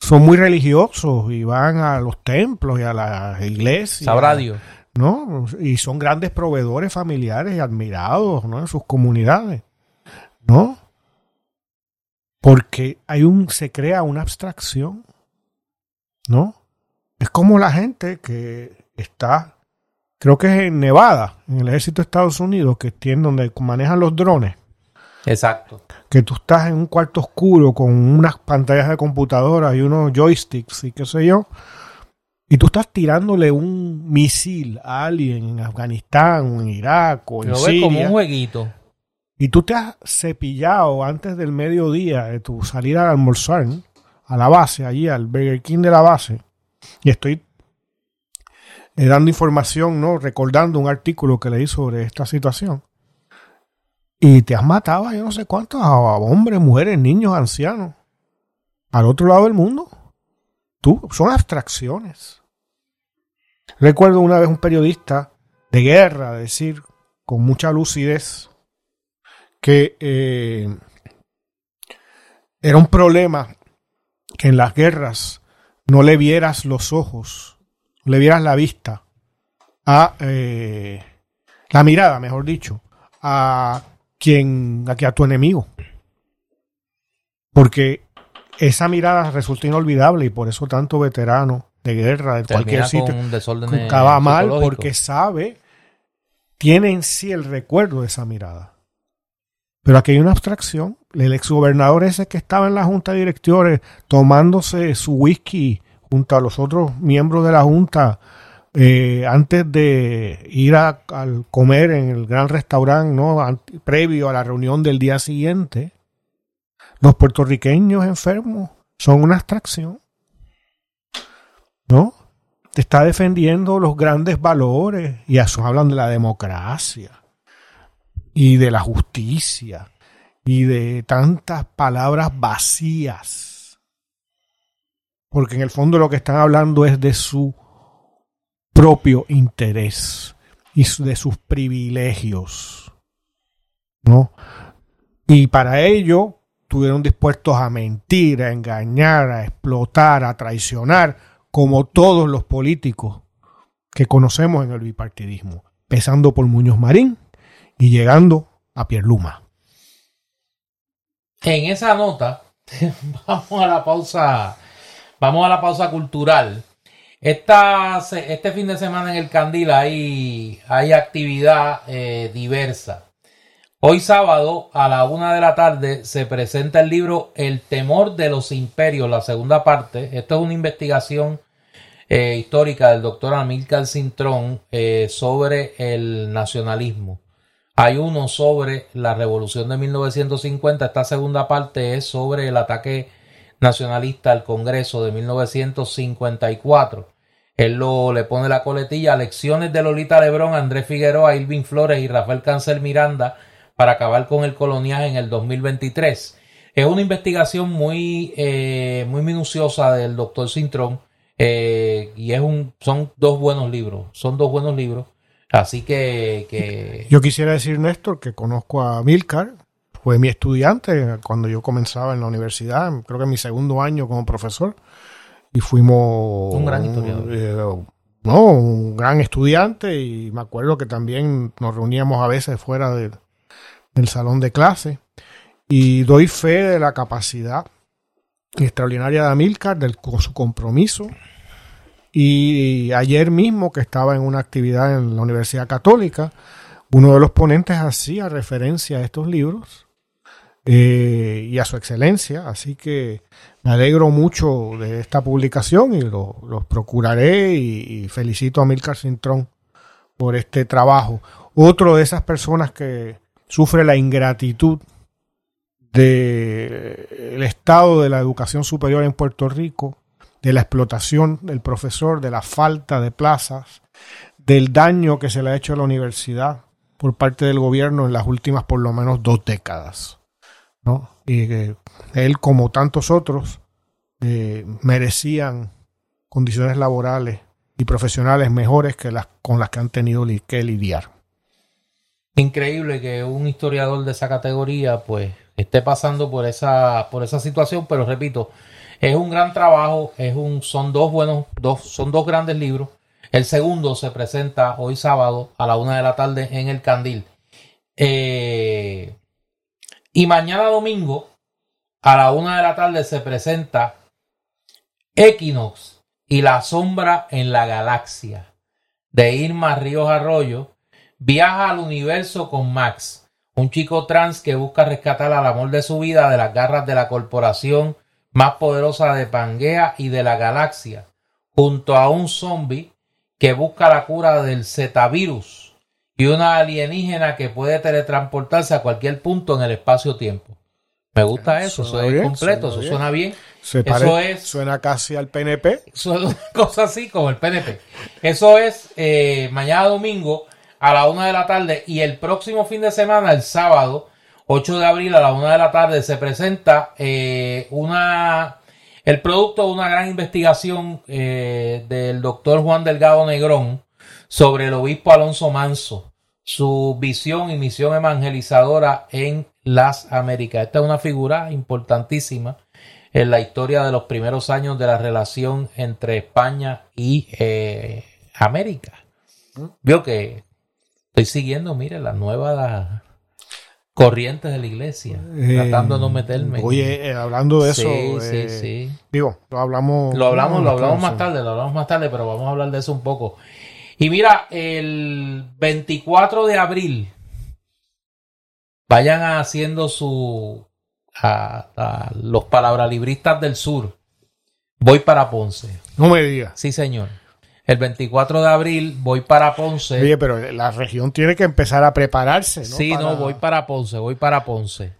son muy religiosos y van a los templos y a las iglesias. Sabrá Dios. ¿No? Y son grandes proveedores familiares y admirados, ¿no? En sus comunidades, ¿no? Porque hay un, se crea una abstracción, ¿no? Es como la gente que está, creo que es en Nevada, en el ejército de Estados Unidos, que tiene donde manejan los drones. Exacto. Que tú estás en un cuarto oscuro con unas pantallas de computadora y unos joysticks y qué sé yo. Y tú estás tirándole un misil a alguien en Afganistán o en Irak o en Siria. como un jueguito. Y tú te has cepillado antes del mediodía de tu salida a almorzar a la base, allí al Burger King de la base. Y estoy eh, dando información, ¿no? Recordando un artículo que leí sobre esta situación. Y te has matado a yo no sé cuántos, a hombres, mujeres, niños, ancianos. Al otro lado del mundo. Tú, son abstracciones. Recuerdo una vez un periodista de guerra decir con mucha lucidez que eh, era un problema que en las guerras no le vieras los ojos, le vieras la vista, a eh, la mirada, mejor dicho, a quien, a, a tu enemigo. Porque esa mirada resulta inolvidable y por eso tanto veterano de guerra, de cualquier sitio, acaba mal porque sabe, tiene en sí el recuerdo de esa mirada. Pero aquí hay una abstracción. El exgobernador ese que estaba en la junta de directores tomándose su whisky junto a los otros miembros de la junta eh, antes de ir a, comer en el gran restaurante, ¿no? previo a la reunión del día siguiente, los puertorriqueños enfermos son una abstracción. ¿No? Está defendiendo los grandes valores y eso hablan de la democracia y de la justicia y de tantas palabras vacías. Porque en el fondo lo que están hablando es de su propio interés y de sus privilegios. ¿No? Y para ello estuvieron dispuestos a mentir, a engañar, a explotar, a traicionar, como todos los políticos que conocemos en el bipartidismo, empezando por Muñoz Marín y llegando a Pierluma. En esa nota, vamos a la pausa, vamos a la pausa cultural. Esta, este fin de semana en el Candil hay, hay actividad eh, diversa. Hoy sábado a la una de la tarde se presenta el libro El temor de los imperios, la segunda parte. Esto es una investigación eh, histórica del doctor Amílcar Cintrón eh, sobre el nacionalismo. Hay uno sobre la revolución de 1950. Esta segunda parte es sobre el ataque nacionalista al Congreso de 1954. Él lo, le pone la coletilla Lecciones de Lolita Lebrón, Andrés Figueroa, Irving Flores y Rafael Cancel Miranda para acabar con el coloniaje en el 2023. Es una investigación muy, eh, muy minuciosa del doctor Cintrón. eh, y es un, son dos buenos libros. Son dos buenos libros. Así que, que Yo quisiera decir, Néstor, que conozco a Milcar. Fue mi estudiante cuando yo comenzaba en la universidad, creo que en mi segundo año como profesor. Y fuimos... Un gran historiador. eh, no, un gran estudiante y me acuerdo que también nos reuníamos a veces fuera del- del salón de clase. Y doy fe de la capacidad extraordinaria de Amilcar, del, su compromiso. Y ayer mismo que estaba en una actividad en la Universidad Católica, uno de los ponentes hacía referencia a estos libros eh, y a su excelencia. Así que me alegro mucho de esta publicación y lo- los procuraré y, y felicito a Milcar Cintrón por este trabajo. Otro de esas personas que sufre la ingratitud del estado de la educación superior en Puerto Rico, de la explotación del profesor, de la falta de plazas, del daño que se le ha hecho a la universidad por parte del gobierno en las últimas por lo menos dos décadas. ¿No? Y que él, como tantos otros, eh, merecían condiciones laborales y profesionales mejores que las con las que han tenido que lidiar. increíble que un historiador de esa categoría pues esté pasando por esa por esa situación pero repito es un gran trabajo es un son dos buenos dos son dos grandes libros el segundo se presenta hoy sábado a la una de la tarde en el Candil Eh, y mañana domingo a la una de la tarde se presenta Equinox y la sombra en la galaxia de Irma Ríos Arroyo. Viaja al universo con Max, un chico trans que busca rescatar al amor de su vida de las garras de la corporación más poderosa de Pangea y de la galaxia, junto a un zombie que busca la cura del Z-virus y una alienígena que puede teletransportarse a cualquier punto en el espacio-tiempo. Me gusta eso, Suena eso es bien, completo, suena eso suena bien. Se Eso pare- es- Suena casi al PNP. Son una cosa así como el PNP. Eso es eh, mañana domingo a la una de la tarde y el próximo fin de semana, el sábado 8 de abril a la una de la tarde, se presenta eh, una el producto de una gran investigación eh, del doctor Juan Delgado Negrón sobre el obispo Alonso Manso, su visión y misión evangelizadora en las Américas. Esta es una figura importantísima en la historia de los primeros años de la relación entre España y eh, América. Vio que estoy siguiendo, mire, las nuevas corrientes de la iglesia, tratando de no meterme. Eh, Oye, eh, hablando de eso, sí, sí, eh, sí. digo, lo hablamos. Lo hablamos, lo hablamos más tarde, lo hablamos más tarde, pero vamos a hablar de eso un poco. Y mira, el 24 de abril, vayan haciendo su. A, a los palabralibristas del sur. Voy para Ponce. No me digas. Sí, señor. El 24 de abril voy para Ponce. Oye, pero la región tiene que empezar a prepararse, ¿no? sí, Para- no, voy para Ponce, voy para Ponce.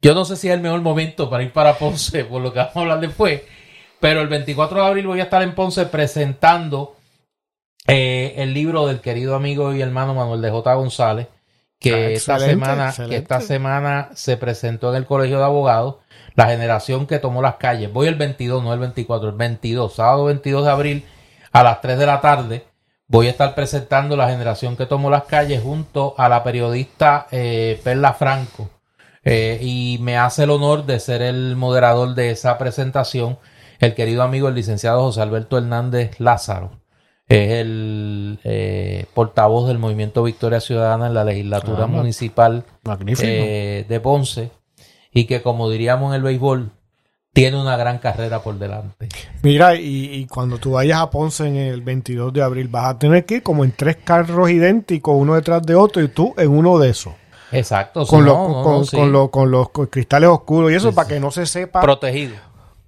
Yo no sé si es el mejor momento para ir para Ponce, por lo que vamos a hablar después, pero el 24 de abril voy a estar en Ponce presentando eh, el libro del querido amigo y hermano Manuel de J. González, que, Ah, esta excelente, semana, que esta semana se presentó en el Colegio de Abogados, la generación que tomó las calles. Voy el 22, no el 24, el 22, sábado 22 de abril a las 3 de la tarde. Voy a estar presentando la generación que tomó las calles junto a la periodista eh, Perla Franco. Eh, y me hace el honor de ser el moderador de esa presentación el querido amigo el licenciado José Alberto Hernández Lázaro. Es el eh, portavoz del Movimiento Victoria Ciudadana en la legislatura Ah, municipal eh, de Ponce y que como diríamos en el béisbol tiene una gran carrera por delante. Mira, y, y cuando tú vayas a Ponce en el 22 de abril, vas a tener que ir como en tres carros idénticos, uno detrás de otro, y tú en uno de esos. Exacto, Con, los, no, con, no, sí. con los, con los cristales oscuros y eso, Sí, para que no se sepa protegido.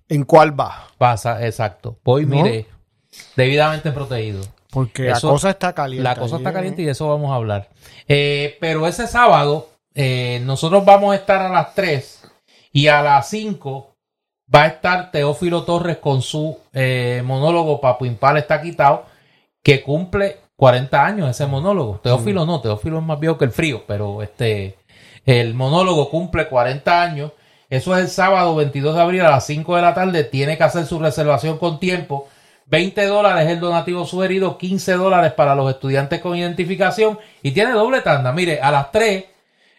en cuál va. Pasa, exacto. Voy, mire, debidamente protegido. Porque Eso- la cosa está caliente. La cosa está ¿eh? caliente y de eso vamos a hablar. Eh, pero ese sábado, eh, nosotros vamos a estar a las 3 y a las 5 va a estar Teófilo Torres con su eh, monólogo Papo Impala está quitado, que cumple 40 años ese monólogo. Teófilo no, Teófilo es más viejo que el frío, pero este el monólogo cumple 40 años Eso es el sábado 22 de abril a las 5 de la tarde. Tiene que hacer su reservación con tiempo. 20 dólares es el donativo sugerido, 15 dólares para los estudiantes con identificación y tiene doble tanda. Mire, a las 3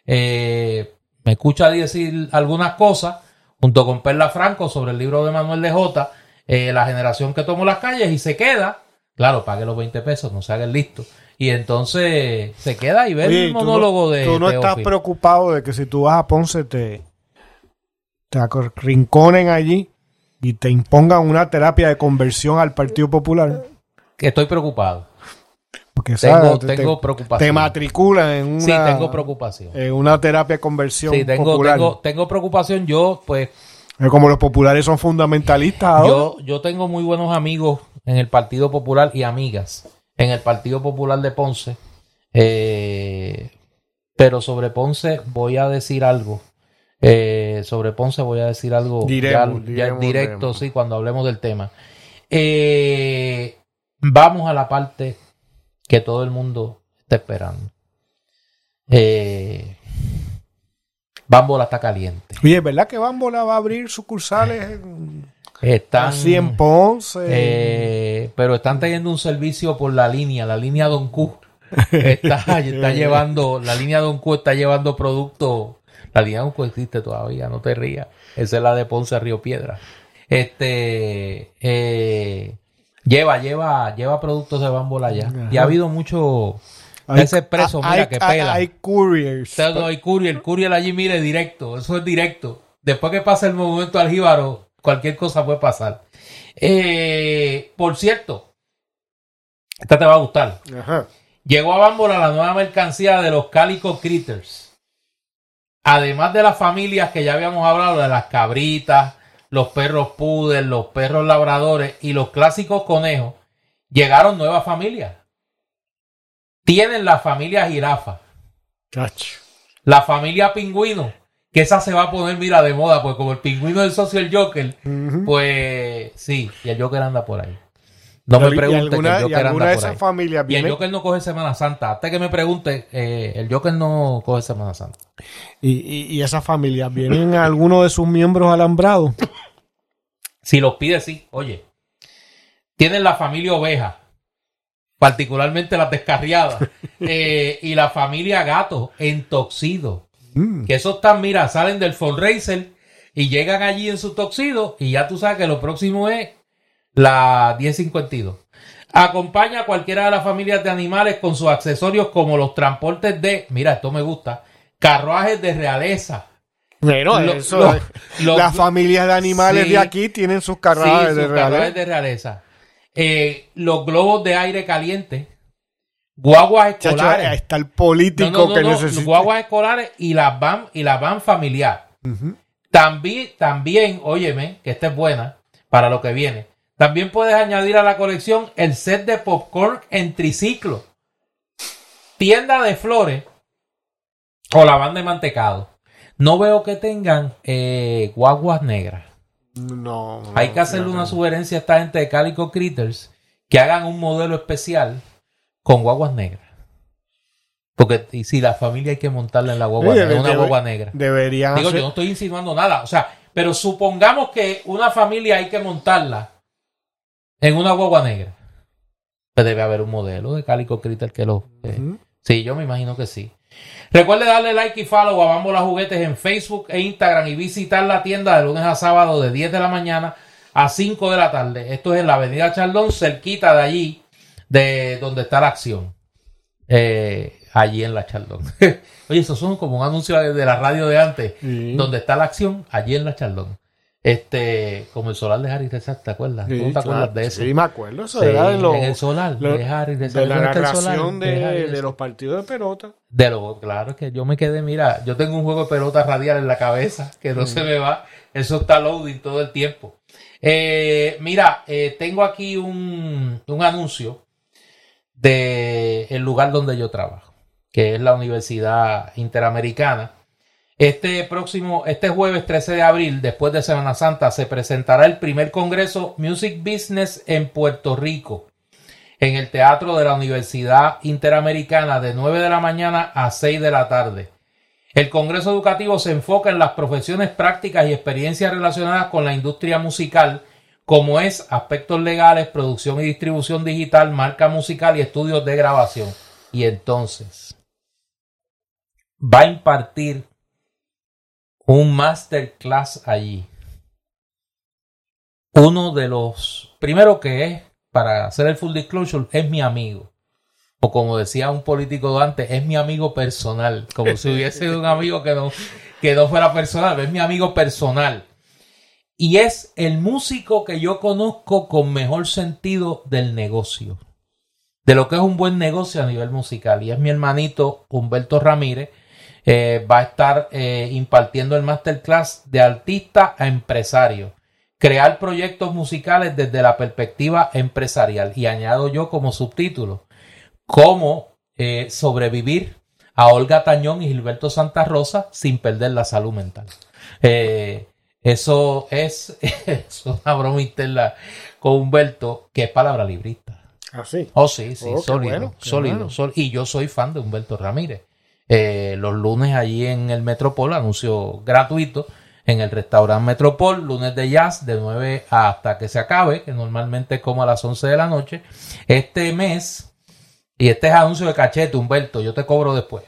eh, me escucha decir algunas cosas junto con Perla Franco sobre el libro de Manuel de J, eh, La generación que tomó las calles y se queda. Claro, pague los 20 pesos, no se haga el listo. Y entonces se queda y ve el monólogo de. Tú no estás preocupado de que si tú vas a Ponce te, te rinconen allí y te impongan una terapia de conversión al Partido Popular. Que estoy preocupado. Porque tengo, tengo preocupación. Te matriculan en una. Sí, tengo preocupación. En una terapia de conversión. Sí, tengo, tengo, tengo preocupación. Yo, pues. Como los populares son fundamentalistas. Yo, yo tengo muy buenos amigos en el Partido Popular y amigas en el Partido Popular de Ponce. Eh, pero sobre Ponce voy a decir algo. Eh, sobre Ponce voy a decir algo ya, directo, sí, cuando hablemos del tema. Eh, vamos a la parte que todo el mundo está esperando. Eh, Bambola está caliente. Oye, ¿verdad que Bambola va a abrir sucursales están, así en Ponce? Eh, pero están teniendo un servicio por la línea, la línea Don Q. Está, está llevando, la línea Don Q está llevando productos la Don Q existe todavía, no te rías. Esa es la de Ponce a Río Piedra. Este eh, lleva, lleva, lleva productos de bambola ya. Y ha habido mucho ese expreso, mira, que pela. Hay couriers. No, hay courier, el courier allí mire directo, eso es directo. Después que pasa el movimiento al jíbaro, cualquier cosa puede pasar. Eh, por cierto, esta te va a gustar. Llegó a Bambola la nueva mercancía de los Calico Critters. Además de las familias que ya habíamos hablado, de las cabritas, los perros pudel, los perros labradores y los clásicos conejos, llegaron nuevas familias. Tienen la familia jirafa. La familia pingüino, que esa se va a poner, mira, de moda, pues como el pingüino del socio el Joker, pues sí, y el Joker anda por ahí. No me pregunte que el Joker anda por ahí. Y el Joker no coge Semana Santa. Hasta que me pregunte, eh, el Joker no coge Semana Santa. ¿Y, y, y esa familia vienen algunos de sus miembros alambrados? Si los pide, sí. Oye, tienen la familia oveja, particularmente las descarriadas, eh, y la familia gato en toxido. Mm. Que esos están, mira, salen del fundraiser y llegan allí en su toxido y ya tú sabes que lo próximo es la 1052. Acompaña a cualquiera de las familias de animales con sus accesorios como los transportes de, mira, esto me gusta, carruajes de realeza. Bueno, eso, las familias de animales de aquí tienen sus carruajes, de, realeza. Eh, los globos de aire caliente, guaguas escolares. Chacho, está el político que necesita. Guaguas escolares y la van y la van familiar. También, también, óyeme, que esta es buena para lo que viene. También puedes añadir a la colección el set de popcorn en triciclo, tienda de flores o la banda de mantecado. No veo que tengan eh, guaguas negras. No, Hay que hacerle una sugerencia a esta gente de Calico Critters que hagan un modelo especial con guaguas negras. Porque y si la familia hay que montarla en la guagua, una guagua negra. Deberían. Digo, yo no estoy insinuando nada. O sea, pero supongamos que una familia hay que montarla en una guagua negra. Pues debe haber un modelo de Calico Critter que lo. Sí, yo me imagino que sí. Recuerde darle like y follow a Bambola Juguetes en Facebook e Instagram y visitar la tienda de lunes a sábado de 10 de la mañana a 5 de la tarde. Esto es en la Avenida Charlón, cerquita de allí, de donde está la acción. Eh, allí en la Chaldón. Oye, eso son como un anuncio de la radio de antes. Donde está la acción, allí en la Chaldón. Este, como el solar de Harry Rezak, ¿te acuerdas? ¿Tú te acuerdas de eso? Sí, me acuerdo. Eso era en el solar de Harry De la narración de, de, los partidos de pelota. De lo, claro, que yo me quedé, mira, yo tengo un juego de pelota radial en la cabeza que no se me va. Eso está loading todo el tiempo. Eh, mira, eh, tengo aquí un, un anuncio de el lugar donde yo trabajo, que es la Universidad Interamericana este próximo, este jueves 13 de abril, después de Semana Santa, se presentará el primer Congreso Music Business en Puerto Rico, en el Teatro de la Universidad Interamericana, de 9 de la mañana a 6 de la tarde. El Congreso Educativo se enfoca en las profesiones prácticas y experiencias relacionadas con la industria musical, como es aspectos legales, producción y distribución digital, marca musical y estudios de grabación. Y entonces va a impartir un masterclass allí. Uno de los, primero que es, para hacer el full disclosure, es mi amigo. O como decía un político antes, es mi amigo personal. Como si hubiese sido un amigo que no, que no fuera personal, es mi amigo personal. Y es el músico que yo conozco con mejor sentido del negocio. De lo que es un buen negocio a nivel musical. Y es mi hermanito Humberto Ramírez, eh, va a estar eh, impartiendo el masterclass de artista a empresario. Crear proyectos musicales desde la perspectiva empresarial. Y añado yo como subtítulo, cómo eh, sobrevivir a Olga Tañón y Gilberto Santa Rosa sin perder la salud mental. eso es, es una broma interna con Humberto, que es palabra librista. ¿Ah, sí? Oh, sí, sí, oh, sólido, sólido, Y yo soy fan de Humberto Ramírez. Eh, los lunes allí en el Metropol, anuncio gratuito en el restaurante Metropol, lunes de jazz de 9 hasta que se acabe, que normalmente es como a las 11 de la noche. Este mes, y este es anuncio de cachete, Humberto, yo te cobro después.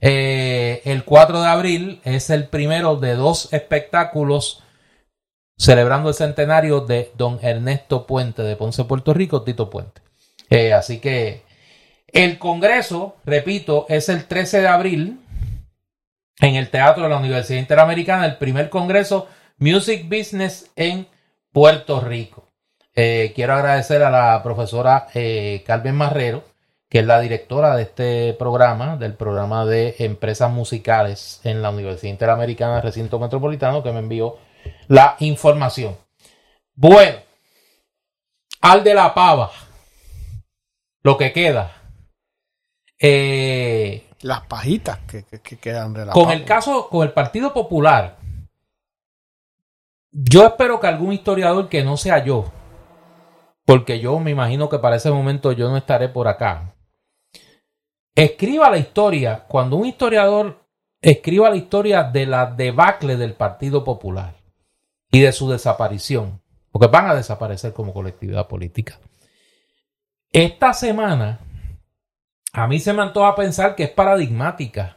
Eh, el 4 de abril es el primero de dos espectáculos celebrando el centenario de don Ernesto Puente de Ponce, Puerto Rico, Tito Puente. Eh, así que el Congreso, repito, es el 13 de abril en el Teatro de la Universidad Interamericana, el primer Congreso Music Business en Puerto Rico. Eh, quiero agradecer a la profesora eh, Carmen Marrero, que es la directora de este programa, del programa de empresas musicales en la Universidad Interamericana Recinto Metropolitano, que me envió la información. Bueno, al de la pava, lo que queda eh, Las pajitas que, quedan de la Con el caso, con el Partido Popular, yo espero que algún historiador que no sea yo, porque yo me imagino que para ese momento yo no estaré por acá, escriba la historia, cuando un historiador escriba la historia de la debacle del Partido Popular y de su desaparición, porque van a desaparecer como colectividad política. Esta semana a mí se me antoja pensar que es paradigmática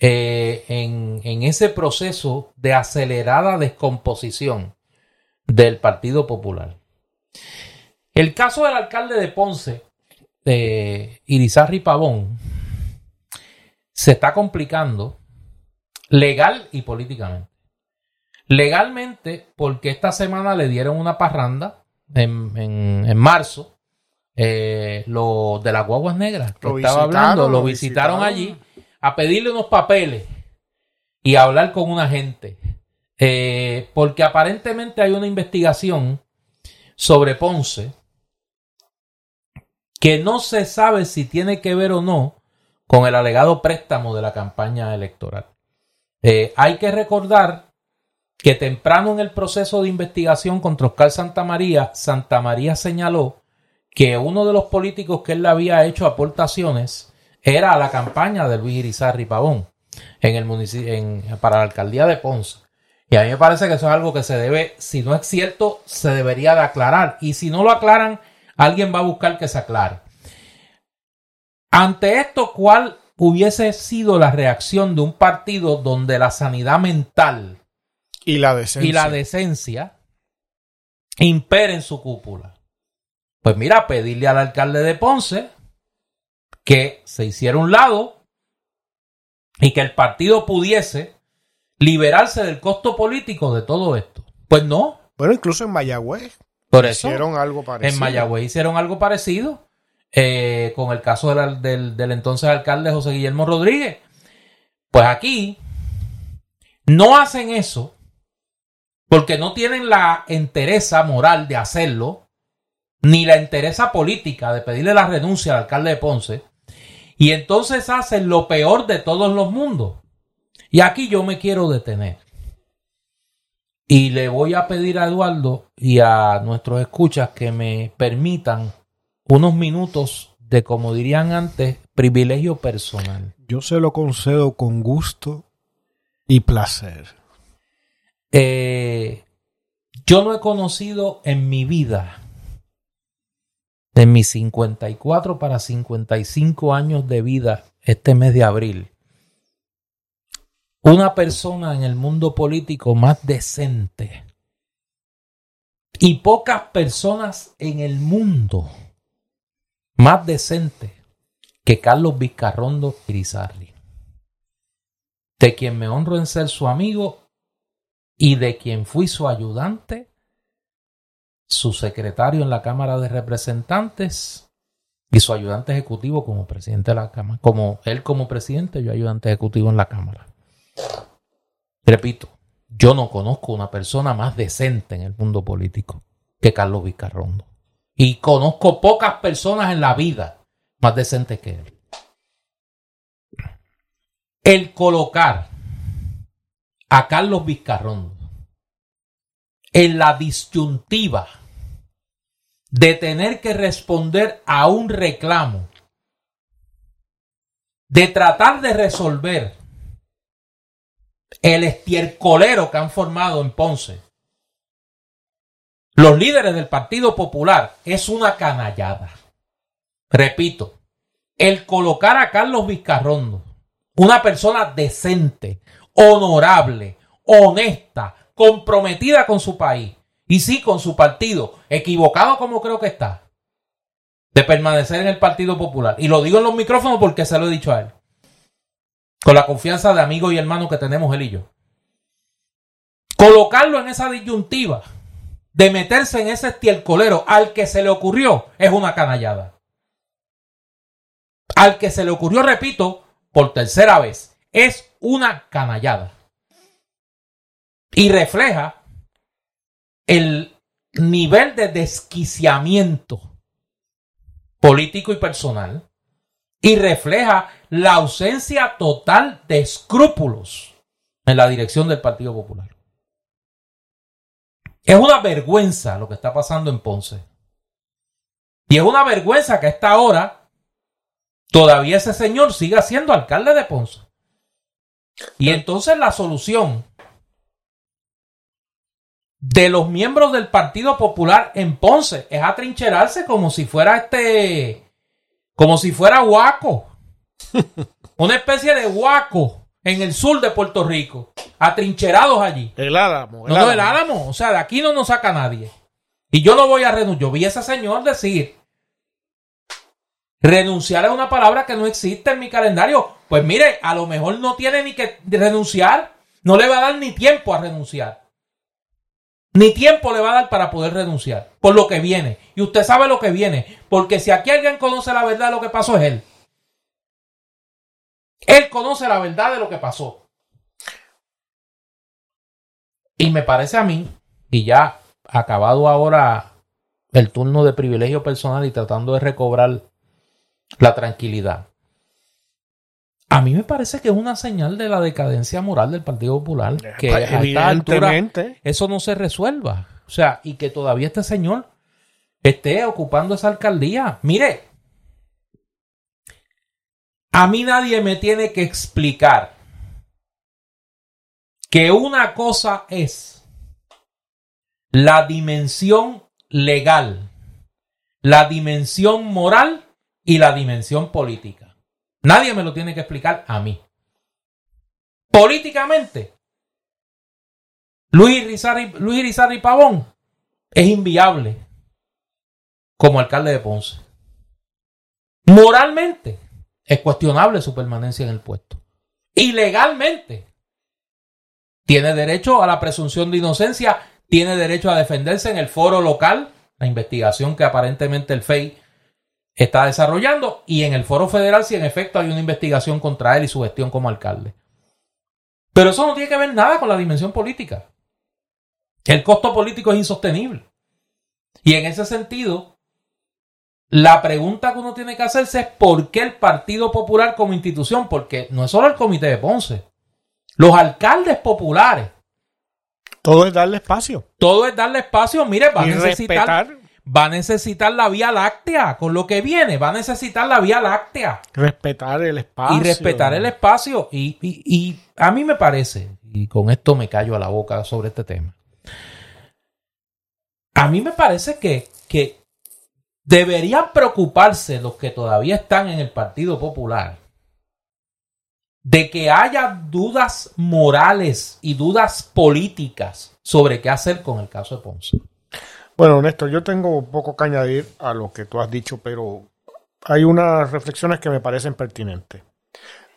eh, en, ese proceso de acelerada descomposición del Partido Popular. El caso del alcalde de Ponce, de Irizarri Pavón, se está complicando legal y políticamente. Legalmente, porque esta semana le dieron una parranda en marzo eh, lo de las guaguas negras que estaba hablando, lo, visitaron, allí a pedirle unos papeles y a hablar con una gente. Eh, porque aparentemente hay una investigación sobre Ponce que no se sabe si tiene que ver o no con el alegado préstamo de la campaña electoral. Eh, hay que recordar que temprano en el proceso de investigación contra Oscar Santa María, Santa María señaló que uno de los políticos que él le había hecho aportaciones era a la campaña de Luis Irizarri Pavón en el municipio, para la alcaldía de Ponce. Y a mí me parece que eso es algo que se debe, si no es cierto, se debería de aclarar. Y si no lo aclaran, alguien va a buscar que se aclare. Ante esto, ¿cuál hubiese sido la reacción de un partido donde la sanidad mental y la decencia, y la decencia imperen su cúpula? Pues mira, pedirle al alcalde de Ponce que se hiciera un lado y que el partido pudiese liberarse del costo político de todo esto. Pues no. Bueno, incluso en Mayagüez. Por eso, hicieron algo parecido. En Mayagüez hicieron algo parecido eh, con el caso del, del entonces alcalde José Guillermo Rodríguez. Pues aquí no hacen eso porque no tienen la entereza moral de hacerlo ni la interesa política de pedirle la renuncia al alcalde de Ponce, y entonces hacen lo peor de todos los mundos. Y aquí yo me quiero detener. Y le voy a pedir a Eduardo y a nuestros escuchas que me permitan unos minutos de, como dirían antes, privilegio personal. Yo se lo concedo con gusto y placer. Eh, yo no he conocido en mi vida, de mis 54 para 55 años de vida, este mes de abril, una persona en el mundo político más decente y pocas personas en el mundo más decentes que Carlos Vizcarrondo Irizarry, de quien me honro en ser su amigo y de quien fui su ayudante, su secretario en la Cámara de Representantes y su ayudante ejecutivo como presidente de la Cámara, como él como presidente, yo ayudante ejecutivo en la Cámara. Repito, yo no conozco una persona más decente en el mundo político que Carlos Vizcarrondo. Y conozco pocas personas en la vida más decentes que él. El colocar a Carlos Vizcarrondo en la disyuntiva de tener que responder a un reclamo, de tratar de resolver el estiercolero que han formado en Ponce. Los líderes del Partido Popular es una canallada. Repito, el colocar a Carlos Vizcarrondo, una persona decente, honorable, honesta, comprometida con su país y sí con su partido, equivocado como creo que está, de permanecer en el Partido Popular. Y lo digo en los micrófonos porque se lo he dicho a él con la confianza de amigo y hermano que tenemos él y yo. Colocarlo en esa disyuntiva de meterse en ese estielcolero al que se le ocurrió es una canallada. Al que se le ocurrió, repito, por tercera vez, es una canallada. Y refleja el nivel de desquiciamiento político y personal y refleja la ausencia total de escrúpulos en la dirección del Partido Popular. Es una vergüenza lo que está pasando en Ponce. Y es una vergüenza que a esta hora todavía ese señor siga siendo alcalde de Ponce. Y entonces la solución de los miembros del Partido Popular en Ponce es atrincherarse como si fuera este como si fuera guaco. Una especie de guaco en el sur de Puerto Rico. Atrincherados allí. El Álamo. no, no, el Álamo. O sea, de aquí no nos saca nadie. Y yo no voy a renunciar. Yo vi a ese señor decir. Renunciar a una palabra que no existe en mi calendario. Pues mire, a lo mejor no tiene ni que renunciar. No le va a dar ni tiempo a renunciar. Ni tiempo le va a dar para poder renunciar por lo que viene. Y usted sabe lo que viene. Porque si aquí alguien conoce la verdad lo que pasó es él. Él conoce la verdad de lo que pasó. Y me parece a mí, y ya acabado ahora el turno de privilegio personal y tratando de recobrar la tranquilidad. A mí me parece que es una señal de la decadencia moral del Partido Popular. Que a esta altura eso no se resuelva. O sea, y que todavía este señor esté ocupando esa alcaldía. Mire, a mí nadie me tiene que explicar que una cosa es la dimensión legal, la dimensión moral y la dimensión política. Nadie me lo tiene que explicar a mí. Políticamente, Luis Rizarri, Luis Pavón es inviable como alcalde de Ponce. Moralmente, es cuestionable su permanencia en el puesto. Y legalmente, tiene derecho a la presunción de inocencia, tiene derecho a defenderse en el foro local, la investigación que aparentemente el FEI está desarrollando y en el foro federal si en efecto hay una investigación contra él y su gestión como alcalde. Pero eso no tiene que ver nada con la dimensión política. El costo político es insostenible. Y en ese sentido, la pregunta que uno tiene que hacerse es por qué el Partido Popular como institución, porque no es solo el Comité de Ponce, los alcaldes populares. Todo es darle espacio. Todo es darle espacio. Mire, va a necesitar va a necesitar la Vía Láctea. Con lo que viene, va a necesitar la Vía Láctea. Respetar el espacio. Y respetar el espacio. Y, a mí me parece, y con esto me callo a la boca sobre este tema. A mí me parece que, que deberían preocuparse los que todavía están en el Partido Popular de que haya dudas morales y dudas políticas sobre qué hacer con el caso de Ponce. Bueno, Néstor, yo tengo poco que añadir a lo que tú has dicho, pero hay unas reflexiones que me parecen pertinentes.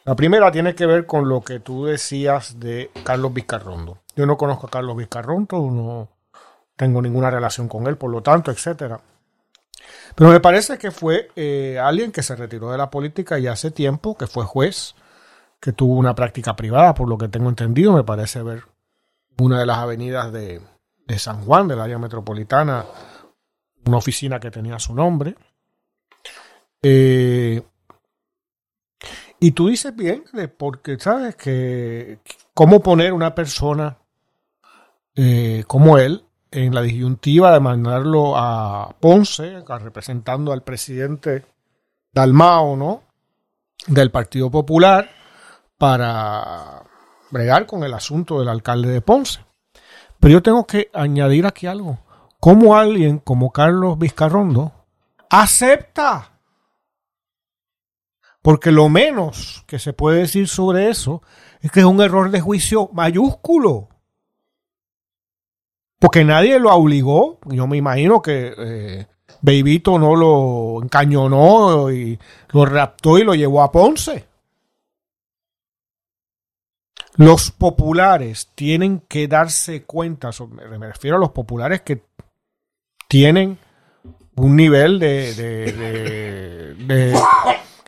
La primera tiene que ver con lo que tú decías de Carlos Vizcarrondo. Yo no conozco a Carlos Vizcarrondo, no tengo ninguna relación con él, por lo tanto, etcétera. Pero me parece que fue eh, alguien que se retiró de la política ya hace tiempo, que fue juez, que tuvo una práctica privada, por lo que tengo entendido, me parece ver una de las avenidas de, de San Juan, del área metropolitana, una oficina que tenía su nombre. Eh, y tú dices bien, porque sabes que cómo poner una persona eh, como él en la disyuntiva de mandarlo a Ponce, representando al presidente Dalmao, ¿no? Del Partido Popular, para bregar con el asunto del alcalde de Ponce. Pero yo tengo que añadir aquí algo. ¿Cómo alguien como Carlos Vizcarrondo acepta? Porque lo menos que se puede decir sobre eso es que es un error de juicio mayúsculo. Porque nadie lo obligó. Yo me imagino que eh, no lo encañonó y lo raptó y lo llevó a Ponce. Los populares tienen que darse cuenta, me refiero a los populares que tienen un nivel de, de,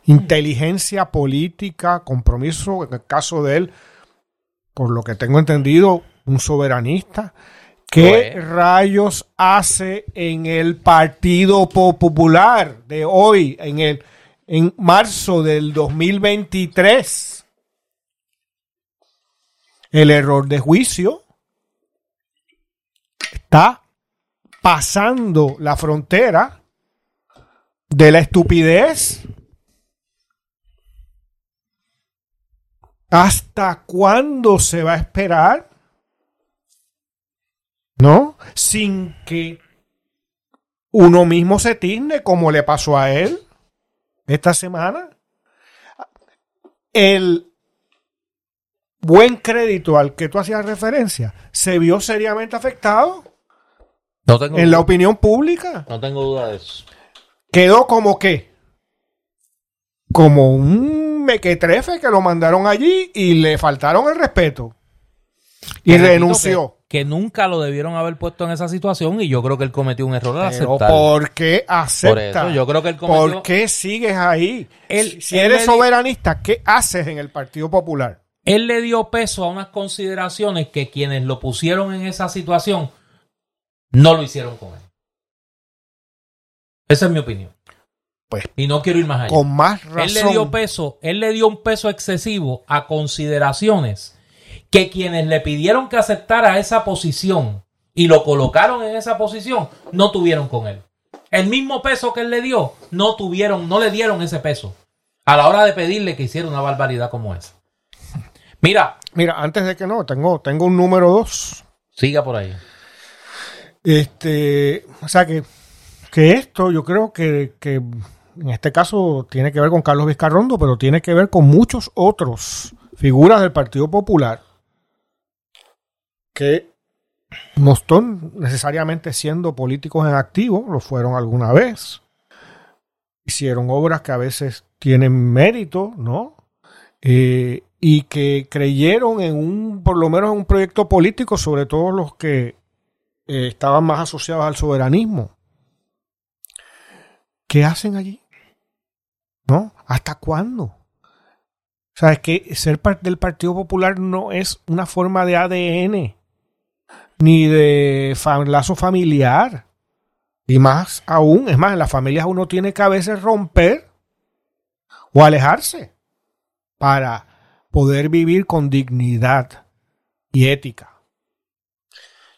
inteligencia política, compromiso, en el caso de él, por lo que tengo entendido, un soberanista. ¿Qué rayos hace en el Partido Popular de hoy, en, el, en marzo del 2023? El error de juicio está pasando la frontera de la estupidez. ¿Hasta cuándo se va a esperar? ¿No? Sin que uno mismo se tigne como le pasó a él esta semana. El buen crédito al que tú hacías referencia se vio seriamente afectado en la opinión pública. No tengo duda de eso. Quedó como que, como un mequetrefe que lo mandaron allí y le faltaron el respeto. Y renunció. Que, nunca lo debieron haber puesto en esa situación y yo creo que él cometió un error al Pero ¿Por qué acepta? yo creo que él ¿Por qué sigues ahí? si eres soberanista, ¿qué haces en el Partido Popular? Él le dio peso a unas consideraciones que quienes lo pusieron en esa situación no lo hicieron con él. Esa es mi opinión. Pues, y no quiero ir más allá. Con más razón. Él le dio peso, él le dio un peso excesivo a consideraciones que quienes le pidieron que aceptara esa posición y lo colocaron en esa posición no tuvieron con él. El mismo peso que él le dio, no tuvieron, no le dieron ese peso a la hora de pedirle que hiciera una barbaridad como esa. Mira. Mira, antes de que no, tengo, tengo un número dos. Siga por ahí. Este, o sea que, que esto yo creo que, que en este caso tiene que ver con Carlos Vizcarrondo, pero tiene que ver con muchos otros figuras del Partido Popular que no están necesariamente siendo políticos en activo, lo fueron alguna vez. Hicieron obras que a veces tienen mérito, ¿no? Eh, y que creyeron en un, por lo menos en un proyecto político, sobre todo los que eh, estaban más asociados al soberanismo. ¿Qué hacen allí? ¿No? ¿Hasta cuándo? O sea, es que ser parte del Partido Popular no es una forma de ADN, ni de lazo familiar. Y más aún, es más, en las familias uno tiene que a veces romper o alejarse para poder vivir con dignidad y ética.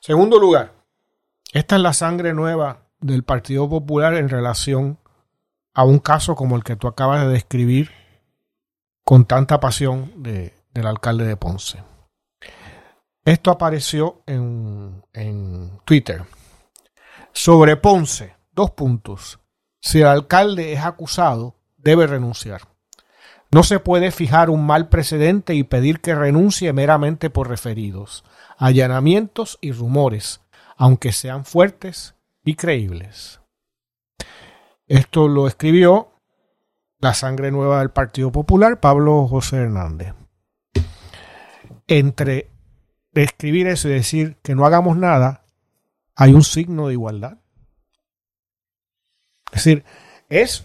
Segundo lugar, esta es la sangre nueva del Partido Popular en relación a un caso como el que tú acabas de describir con tanta pasión del alcalde de Ponce. Esto apareció en, en Twitter. Sobre Ponce, dos puntos. Si el alcalde es acusado, debe renunciar. No se puede fijar un mal precedente y pedir que renuncie meramente por referidos, allanamientos y rumores, aunque sean fuertes y creíbles. Esto lo escribió la sangre nueva del Partido Popular, Pablo José Hernández. Entre escribir eso y decir que no hagamos nada, hay un signo de igualdad. Es decir, es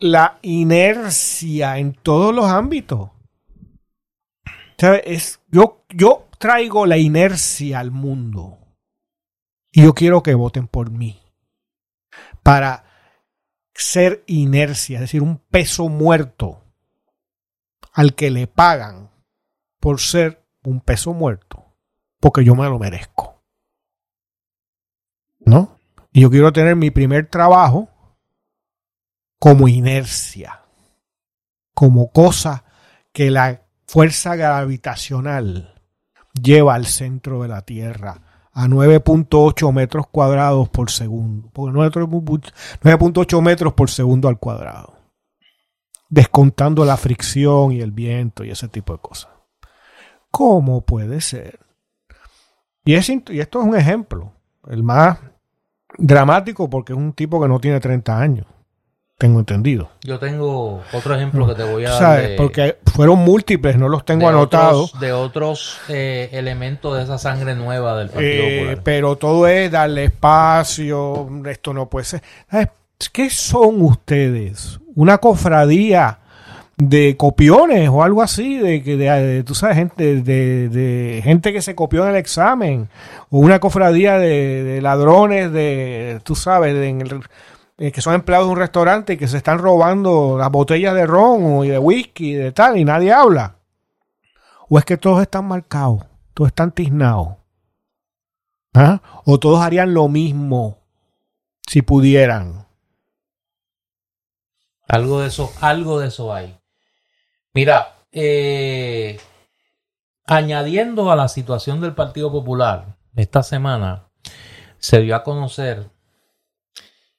la inercia en todos los ámbitos. Es, yo, yo traigo la inercia al mundo y yo quiero que voten por mí para ser inercia, es decir, un peso muerto al que le pagan por ser un peso muerto, porque yo me lo merezco. ¿No? Y yo quiero tener mi primer trabajo como inercia, como cosa que la fuerza gravitacional lleva al centro de la Tierra a 9.8 metros cuadrados por segundo. 9.8 metros por segundo al cuadrado. Descontando la fricción y el viento y ese tipo de cosas. ¿Cómo puede ser? Y, y esto es un ejemplo, el más dramático porque es un tipo que no tiene 30 años tengo entendido. Yo tengo otro ejemplo que te voy a dar. porque fueron múltiples, no los tengo anotados. de otros eh, elementos de esa sangre nueva del Partido eh, Popular. Pero todo es darle espacio, esto no puede ser. ¿Qué son ustedes? ¿Una cofradía de copiones o algo así? De, de, de tú sabes, gente, de, de, gente que se copió en el examen. O una cofradía de, ladrones de, tú sabes, de, en el eh, que son empleados de un restaurante y que se están robando las botellas de ron y de whisky y de tal y nadie habla. O es que todos están marcados, todos están tiznados. ¿Ah? O todos harían lo mismo si pudieran. Algo de eso, algo de eso hay. Mira, eh, añadiendo a la situación del Partido Popular, esta semana se dio a conocer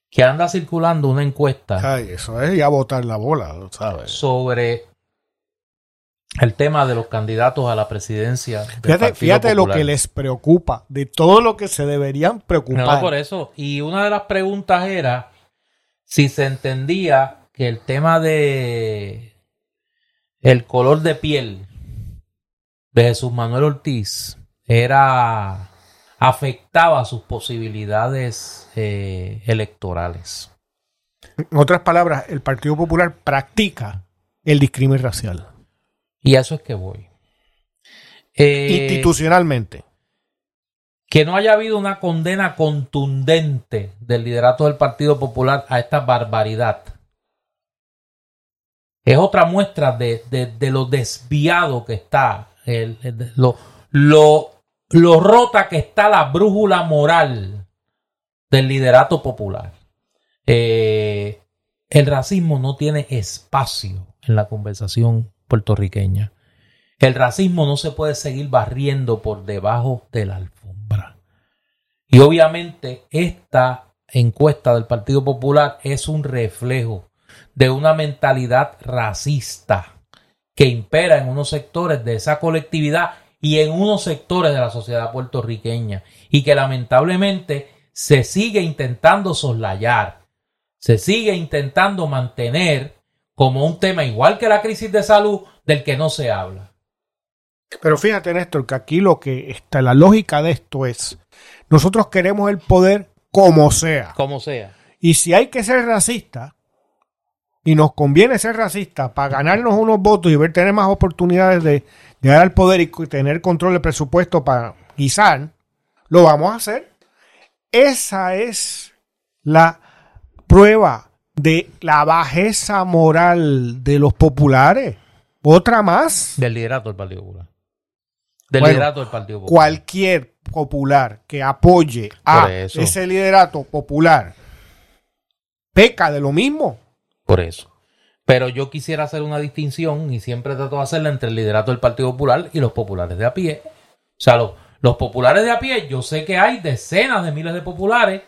que anda circulando una encuesta. Ay, eso es ya botar la bola, ¿sabes? Sobre el tema de los candidatos a la presidencia. fíjate, fíjate lo que les preocupa, de todo lo que se deberían preocupar. No, por eso. Y una de las preguntas era si se entendía que el tema de el color de piel de Jesús Manuel Ortiz era afectaba sus posibilidades eh, electorales. En otras palabras, el Partido Popular practica el discrimen racial. Y a eso es que voy. Eh, Institucionalmente. Que no haya habido una condena contundente del liderato del Partido Popular a esta barbaridad. Es otra muestra de, lo desviado que está, lo, lo lo rota que está la brújula moral del liderato popular. Eh, el racismo no tiene espacio en la conversación puertorriqueña. El racismo no se puede seguir barriendo por debajo de la alfombra. Y obviamente esta encuesta del Partido Popular es un reflejo de una mentalidad racista que impera en unos sectores de esa colectividad y en unos sectores de la sociedad puertorriqueña y que lamentablemente se sigue intentando soslayar, se sigue intentando mantener como un tema igual que la crisis de salud del que no se habla. Pero fíjate Néstor que aquí lo que está, la lógica de esto es, nosotros queremos el poder como sea. Como sea. Y si hay que ser racista, y nos conviene ser racista para ganarnos unos votos y ver tener más oportunidades de llegar al poder y tener control del presupuesto para guisar, lo vamos a hacer. Esa es la prueba de la bajeza moral de los populares. Otra más. Del liderato del Partido Popular. Del liderato del Partido Popular. Cualquier popular que apoye a ese liderato popular peca de lo mismo. Por eso. Pero yo quisiera hacer una distinción y siempre trato de hacerla entre el liderato del Partido Popular y los populares de a pie. sea, los, los populares de a pie, yo sé que hay decenas de miles de populares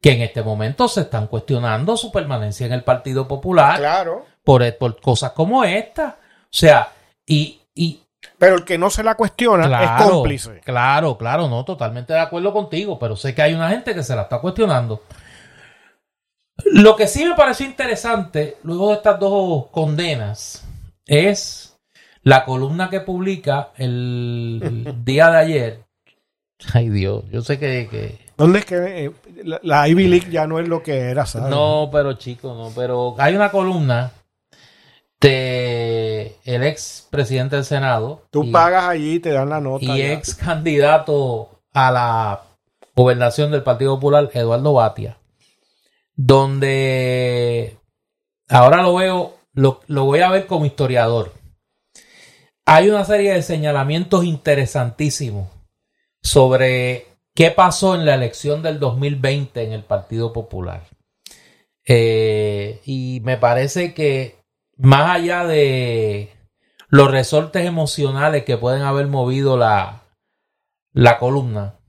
que en este momento se están cuestionando su permanencia en el Partido Popular Claro. por, por cosas como esta. O sea, y, y Pero el que no se la cuestiona es cómplice. claro, claro, no, totalmente de acuerdo contigo, pero sé que hay una gente que se la está cuestionando. Lo que sí me pareció interesante, luego de estas dos condenas, es la columna que publica el día de ayer. Ay Dios, yo sé que- que ¿Dónde es que eh, la, la Ivy League ya no es lo que era, ¿sabes? No, pero chico, no, pero hay una columna de el ex presidente del Senado Tú y, pagas allí y te dan la nota. y ya. ex candidato a la gobernación del Partido Popular, Eduardo Batia, donde ahora lo veo, lo, lo voy a ver como historiador. Hay una serie de señalamientos interesantísimos sobre qué pasó en la elección del 2020 en el Partido Popular. Eh, y me parece que más allá de los resortes emocionales que pueden haber movido la, la columna,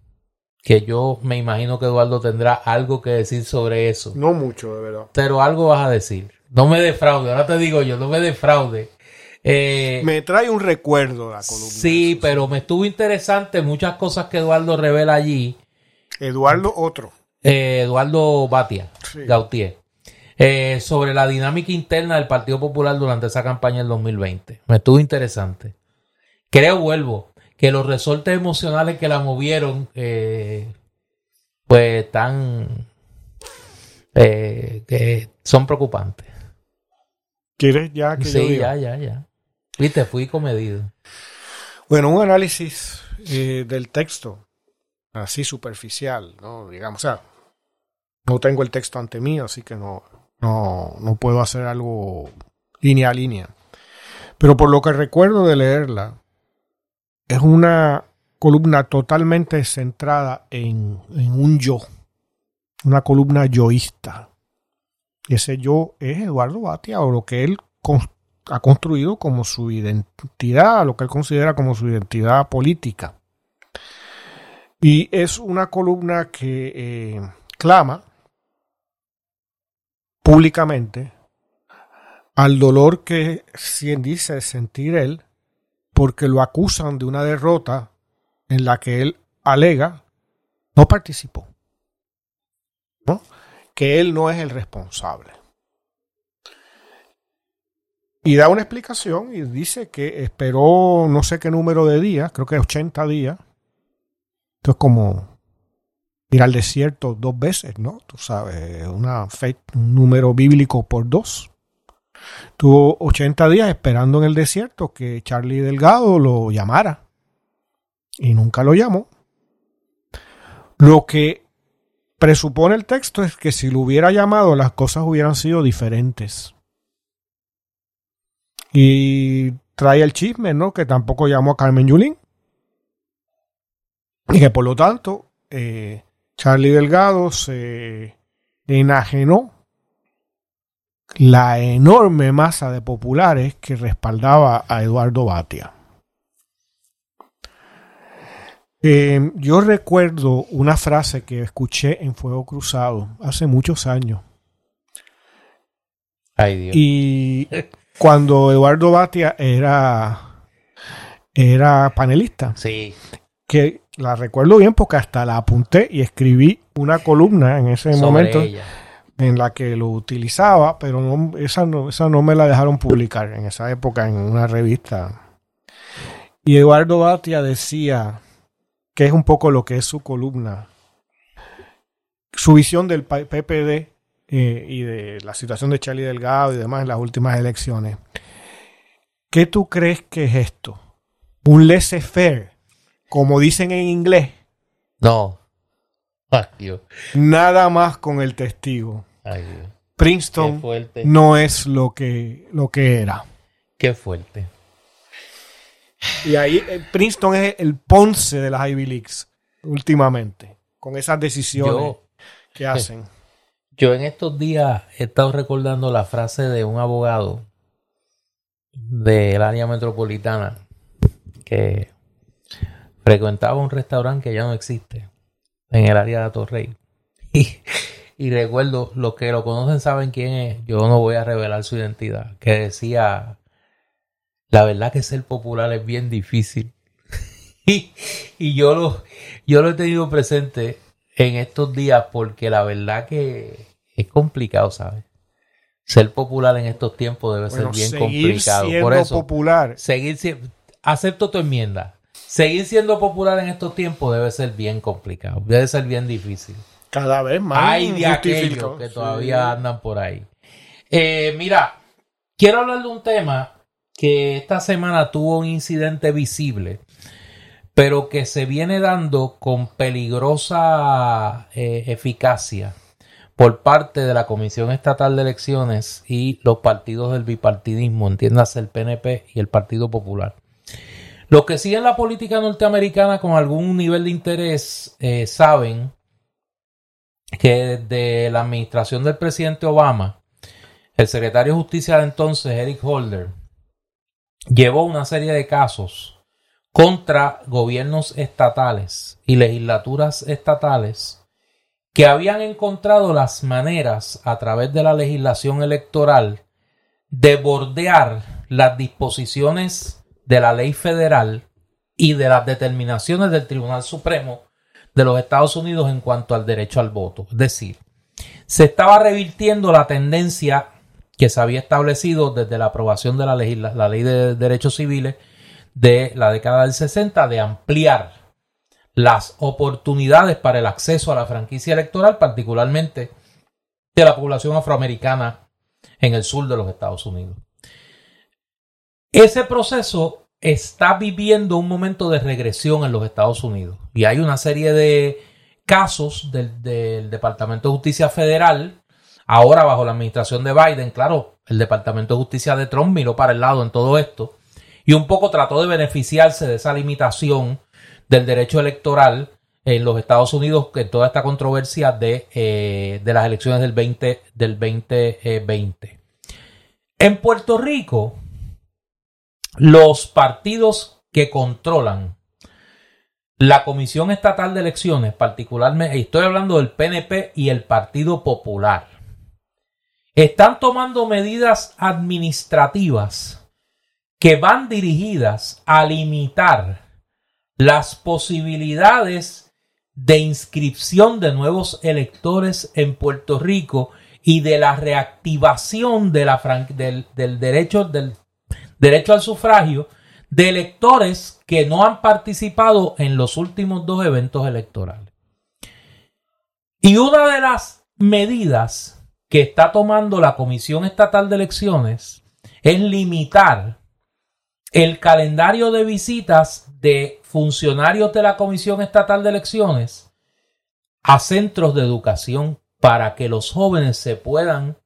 que yo me imagino que Eduardo tendrá algo que decir sobre eso, No mucho, de verdad. pero algo vas a decir. No me defraude, ahora te digo yo, no me defraude. Eh, Me trae un recuerdo la columna. sí, pero me estuvo interesante muchas cosas que Eduardo revela allí. Eduardo, otro. eh, Eduardo Batia, Sí. Gautier, eh, sobre la dinámica interna del Partido Popular durante esa campaña del 2020. Me estuvo interesante. Creo, vuelvo, que los resortes emocionales que la movieron, eh, pues están, eh, que son preocupantes. ¿Quieres ya que yo Sí, diga? ya, ya, ya. Viste, fui comedido. Bueno, un análisis eh, del texto, así superficial, ¿no? Digamos, o sea, no tengo el texto ante mí, así que no, no, no puedo hacer algo línea a línea. Pero por lo que recuerdo de leerla, es una columna totalmente centrada en, un yo, una columna yoísta. Ese yo es Eduardo Batia, o lo que él ha construido como su identidad, lo que él considera como su identidad política. Y es una columna que eh, clama públicamente al dolor que dice sentir él porque lo acusan de una derrota en la que él alega no participó. ¿no? Que él no es el responsable. Y da una explicación y dice que esperó no sé qué número de días, creo que 80 días. Esto es como ir al desierto dos veces, ¿no? Tú sabes, una fe- un número bíblico por dos. Tuvo 80 días esperando en el desierto que Charlie Delgado lo llamara. Y nunca lo llamó. Lo que presupone el texto es que si lo hubiera llamado las cosas hubieran sido diferentes. Y trae el chisme, ¿no? Que tampoco llamó a Carmen Yulín. Y que por lo tanto, eh, Charlie Delgado se enajenó la enorme masa de populares que respaldaba a Eduardo Batia. Eh, yo recuerdo una frase que escuché en Fuego Cruzado hace muchos años. Ay, Dios. Y cuando Eduardo Batia era, era panelista, Sí. que la recuerdo bien porque hasta la apunté y escribí una columna en ese sobre momento ella. En la que lo utilizaba, pero no, esa, no, esa no me la dejaron publicar en esa época en una revista. Y Eduardo Batia decía que es un poco lo que es su columna, su visión del PPD eh, y de la situación de Charlie Delgado y demás en las últimas elecciones. ¿Qué tú crees que es esto? Un laissez-faire, como dicen en inglés, No. Nada más con el testigo. Ay, Princeton no es lo que, lo que era. Qué fuerte. Y ahí eh, Princeton es el Ponce de las Ivy Leagues últimamente, con esas decisiones Yo, que hacen. yo en estos días he estado recordando la frase de un abogado del área metropolitana que frecuentaba un restaurante que ya no existe en el área de Torrey. Y, y recuerdo, los que lo conocen saben quién es, yo no voy a revelar su identidad, que decía, la verdad que ser popular es bien difícil. y, y yo, lo, yo lo he tenido presente en estos días porque la verdad que es complicado, ¿sabes? Ser popular en estos tiempos debe ser bien complicado. Por eso, popular. seguir siendo, acepto tu enmienda. Seguir siendo popular en estos tiempos debe ser bien complicado, debe ser bien difícil. Cada vez más. Hay de aquellos que todavía andan por ahí. Eh, mira, quiero hablar de un tema que esta semana tuvo un incidente visible, pero que se viene dando con peligrosa eh, eficacia por parte de la Comisión Estatal de Elecciones y los partidos del bipartidismo, entiéndase el PNP y el Partido Popular. Los que siguen la política norteamericana con algún nivel de interés eh, saben que desde la administración del presidente Obama, el secretario de Justicia de entonces, Eric Holder, llevó una serie de casos contra gobiernos estatales y legislaturas estatales que habían encontrado las maneras a través de la legislación electoral de bordear las disposiciones de la ley federal y de las determinaciones del Tribunal Supremo de los Estados Unidos en cuanto al derecho al voto. Es decir, se estaba revirtiendo la tendencia que se había establecido desde la aprobación de la ley, la ley de derechos civiles de la década del 60 de ampliar las oportunidades para el acceso a la franquicia electoral, particularmente de la población afroamericana en el sur de los Estados Unidos. Ese proceso está viviendo un momento de regresión en los Estados Unidos y hay una serie de casos del, Departamento de Justicia Federal, ahora bajo la administración de Biden, claro, el Departamento de Justicia de Trump miró para el lado en todo esto y un poco trató de beneficiarse de esa limitación del derecho electoral en los Estados Unidos en toda esta controversia de, eh, de las elecciones del 20, del 2020. En Puerto Rico, los partidos que controlan la Comisión Estatal de Elecciones, particularmente, estoy hablando del PNP y el Partido Popular, están tomando medidas administrativas que van dirigidas a limitar las posibilidades de inscripción de nuevos electores en Puerto Rico y de la reactivación del derecho del derecho al sufragio de electores que no han participado en los últimos dos eventos electorales. Y una de las medidas que está tomando la Comisión Estatal de Elecciones es limitar el calendario de visitas de funcionarios de la Comisión Estatal de Elecciones a centros de educación para que los jóvenes se puedan,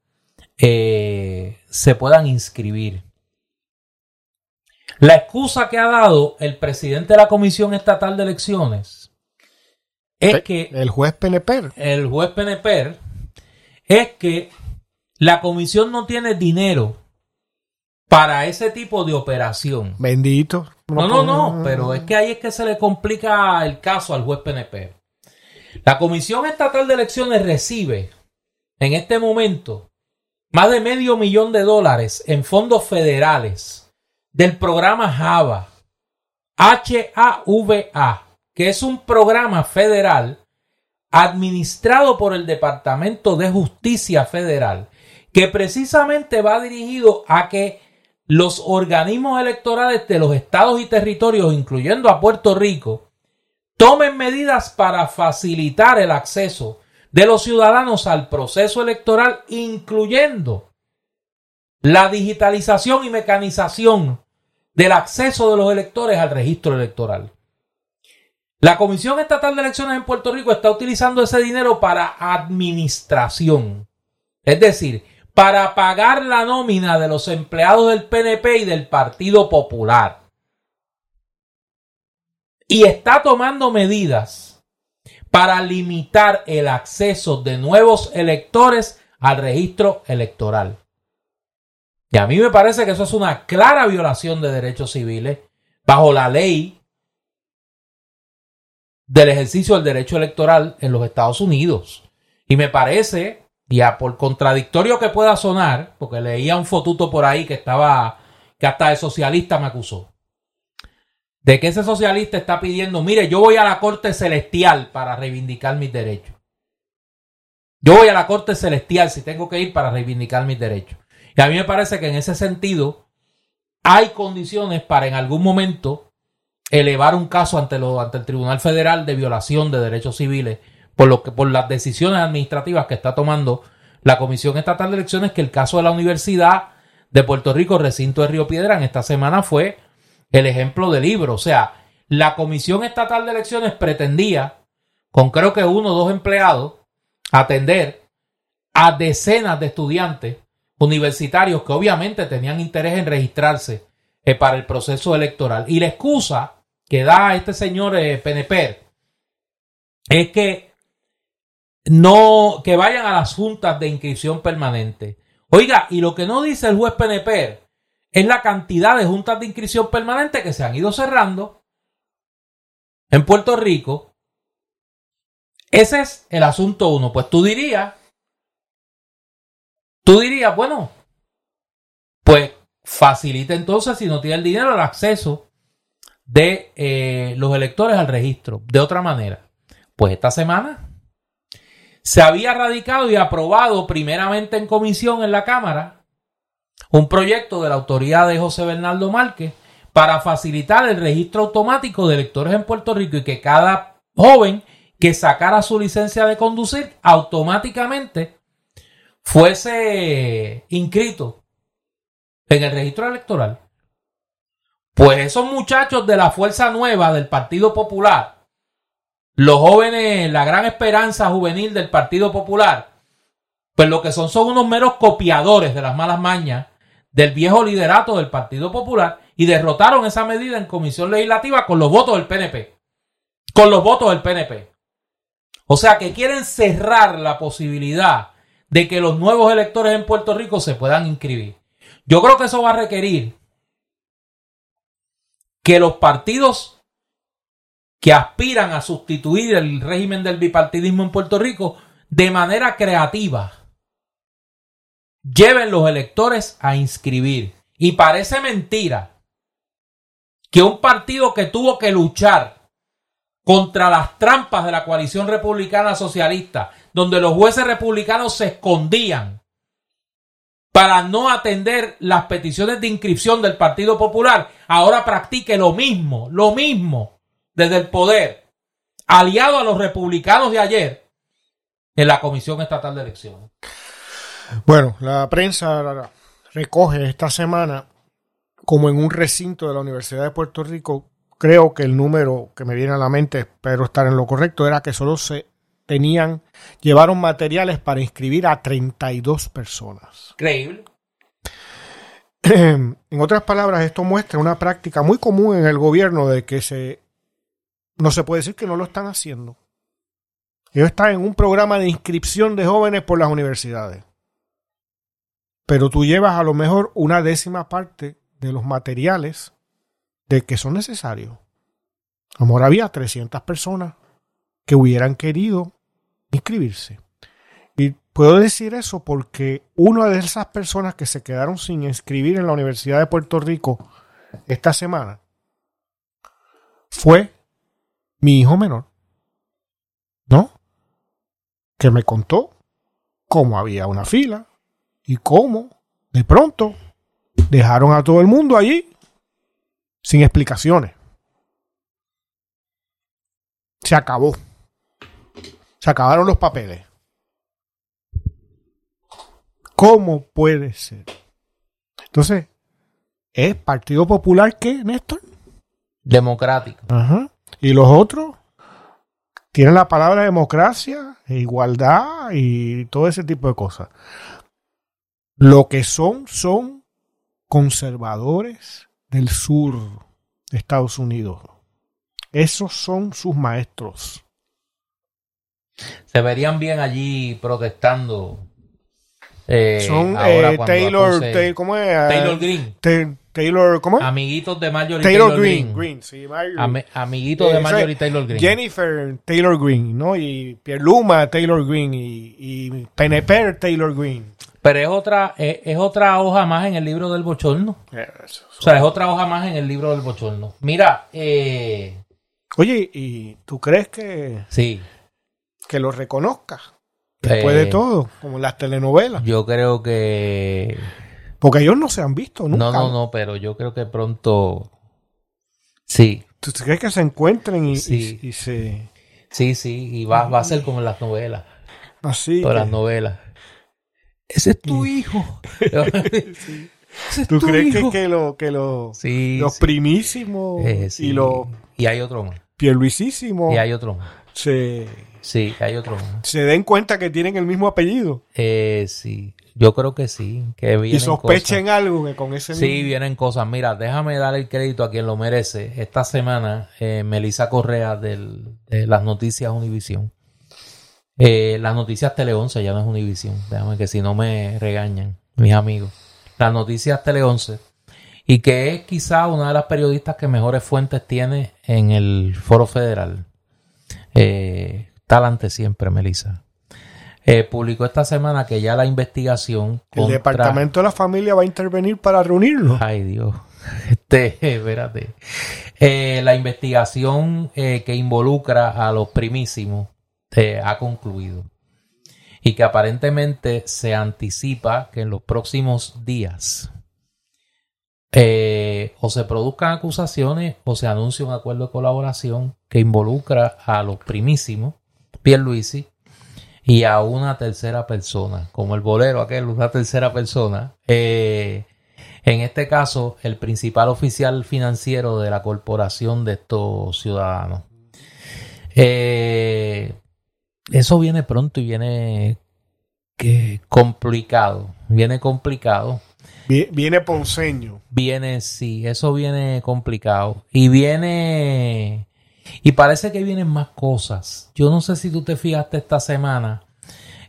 eh, se puedan inscribir. La excusa que ha dado el presidente de la Comisión Estatal de Elecciones es que... El juez PNP. El juez PNP es que la comisión no tiene dinero para ese tipo de operación. Bendito. No, no, no, pero es que ahí es que se le complica el caso al juez PNP. La Comisión Estatal de Elecciones recibe en este momento más de medio millón de dólares en fondos federales del programa Java, HAVA, que es un programa federal administrado por el Departamento de Justicia Federal, que precisamente va dirigido a que los organismos electorales de los estados y territorios, incluyendo a Puerto Rico, tomen medidas para facilitar el acceso de los ciudadanos al proceso electoral, incluyendo la digitalización y mecanización del acceso de los electores al registro electoral. La Comisión Estatal de Elecciones en Puerto Rico está utilizando ese dinero para administración. Es decir, para pagar la nómina de los empleados del PNP y del Partido Popular. Y está tomando medidas para limitar el acceso de nuevos electores al registro electoral. Y a mí me parece que eso es una clara violación de derechos civiles bajo la ley del ejercicio del derecho electoral en los Estados Unidos. Y me parece, ya por contradictorio que pueda sonar, porque leía un fotuto por ahí que estaba, que hasta de socialista me acusó, de que ese socialista está pidiendo, mire, yo voy a la Corte Celestial para reivindicar mis derechos. Yo voy a la Corte Celestial si tengo que ir para reivindicar mis derechos. Y a mí me parece que en ese sentido hay condiciones para en algún momento elevar un caso ante, lo, ante el Tribunal Federal de violación de derechos civiles por, lo que, por las decisiones administrativas que está tomando la Comisión Estatal de Elecciones, que el caso de la Universidad de Puerto Rico, recinto de Río Piedra, en esta semana fue el ejemplo del libro. O sea, la Comisión Estatal de Elecciones pretendía, con creo que uno o dos empleados, atender a decenas de estudiantes universitarios que obviamente tenían interés en registrarse eh, para el proceso electoral. Y la excusa que da este señor eh, es que no, que vayan a las juntas de inscripción permanente. Oiga, y lo que no dice el juez PNP es la cantidad de juntas de inscripción permanente que se han ido cerrando en Puerto Rico. Ese es el asunto uno. Pues tú dirías, tú dirías, bueno, pues facilita entonces, si no tiene el dinero, el acceso de eh, los electores al registro. De otra manera, pues esta semana se había radicado y aprobado primeramente en comisión en la Cámara un proyecto de la autoridad de José Bernardo Márquez para facilitar el registro automático de electores en Puerto Rico y que cada joven que sacara su licencia de conducir automáticamente fuese inscrito en el registro electoral. Pues esos muchachos de la Fuerza Nueva del Partido Popular, los jóvenes, la gran esperanza juvenil del Partido Popular, pues lo que son son unos meros copiadores de las malas mañas del viejo liderato del Partido Popular y derrotaron esa medida en comisión legislativa con los votos del PNP. Con los votos del PNP. O sea que quieren cerrar la posibilidad de que los nuevos electores en Puerto Rico se puedan inscribir. Yo creo que eso va a requerir que los partidos que aspiran a sustituir el régimen del bipartidismo en Puerto Rico de manera creativa lleven los electores a inscribir. Y parece mentira que un partido que tuvo que luchar contra las trampas de la coalición republicana socialista, donde los jueces republicanos se escondían para no atender las peticiones de inscripción del Partido Popular, ahora practique lo mismo, lo mismo desde el poder, aliado a los republicanos de ayer en la Comisión Estatal de Elecciones. Bueno, la prensa recoge esta semana, como en un recinto de la Universidad de Puerto Rico, creo que el número que me viene a la mente, espero estar en lo correcto, era que solo se tenían, llevaron materiales para inscribir a 32 personas. Creíble. En otras palabras, esto muestra una práctica muy común en el gobierno de que se no se puede decir que no lo están haciendo. Ellos están en un programa de inscripción de jóvenes por las universidades. Pero tú llevas a lo mejor una décima parte de los materiales de que son necesarios. Amor, había 300 personas que hubieran querido inscribirse. Y puedo decir eso porque una de esas personas que se quedaron sin inscribir en la Universidad de Puerto Rico esta semana fue mi hijo menor. ¿No? Que me contó cómo había una fila y cómo de pronto dejaron a todo el mundo allí sin explicaciones. Se acabó. Se acabaron los papeles. ¿Cómo puede ser? Entonces, ¿es Partido Popular qué, Néstor? Democrático. Ajá. ¿Y los otros? Tienen la palabra democracia, e igualdad y todo ese tipo de cosas. Lo que son, son conservadores del sur de Estados Unidos. Esos son sus maestros se verían bien allí protestando. Eh, Son eh, Taylor, ¿cómo es? Taylor Green. Taylor, ¿cómo? Amiguitos de Marjorie Taylor, Taylor, Green. Green. Green, sí, Marjorie. Amiguitos de Eh, Marjorie ese- Taylor Green. Jennifer Taylor Green, ¿no? Y Pierluma Taylor Green y, y Peneper Taylor Green. Pero es otra, es, es otra hoja más en el libro del bochorno. O sea, es otra hoja más en el libro del bochorno. Mira, eh, Oye, ¿y tú crees que, sí, que lo reconozca? Después Eh, de todo, como en las telenovelas. yo creo que... Porque ellos no se han visto nunca. No, no, no, pero yo creo que pronto... Sí, ¿Tú crees que se encuentren y, Sí. y- y se... sí, sí, y va, va a ser como en las novelas. Así. Todas las que- novelas. Ese es tu hijo. Es ¿Tú tu crees que, hijo. que, lo, que lo- Sí, los sí. primísimos Eh, sí. y los Y hay otro más. pierluisísimos Y hay otro más. Se, Sí, hay otro más. se den cuenta que tienen el mismo apellido Eh, sí, yo creo que sí. Que y vienen sospechen algo que con ese. Sí, mismo- vienen cosas. Mira, déjame dar el crédito a quien lo merece. Esta semana, eh, Melissa Correa del- de las noticias Univisión. Eh, las noticias Tele 11 ya no es Univisión. Déjame que si no me regañan, mis amigos. Las noticias Tele 11. Y que es quizá una de las periodistas que mejores fuentes tiene en el Foro Federal. Eh, talante siempre, Melissa. Eh, publicó esta semana que ya la investigación el contra- departamento de la familia va a intervenir para reunirlo Ay, Dios. Este, espérate. Eh, la investigación eh, que involucra a los primísimos eh, ha concluido. Y que aparentemente se anticipa que en los próximos días eh, o se produzcan acusaciones o se anuncie un acuerdo de colaboración que involucra a los primísimos, Pierluisi, y a una tercera persona, como el bolero aquel, una tercera persona. Eh, en este caso, el principal oficial financiero de la corporación de estos ciudadanos. Eh, eso viene pronto y viene complicado. Viene complicado. Vi- viene ponceño Viene, sí, eso viene complicado. Y viene. Y parece que vienen más cosas. Yo no sé si tú te fijaste esta semana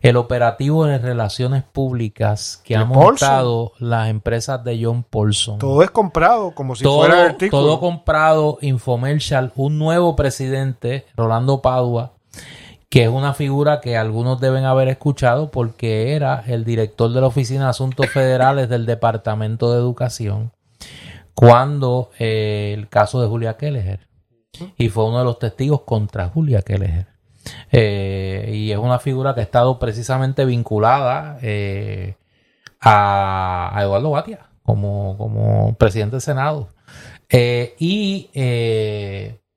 el operativo de relaciones públicas que han montado las empresas de John Paulson. todo es comprado como si todo, fuera artículo todo comprado, infomercial, un nuevo presidente, Rolando Padua, que es una figura que algunos deben haber escuchado porque era el director de la Oficina de Asuntos Federales del Departamento de Educación cuando eh, el caso de Julia Kelleher y fue uno de los testigos contra Julia Kelleher. Eh, y es una figura que ha estado precisamente vinculada eh, a, Eduardo Batia como, como presidente del Senado. Y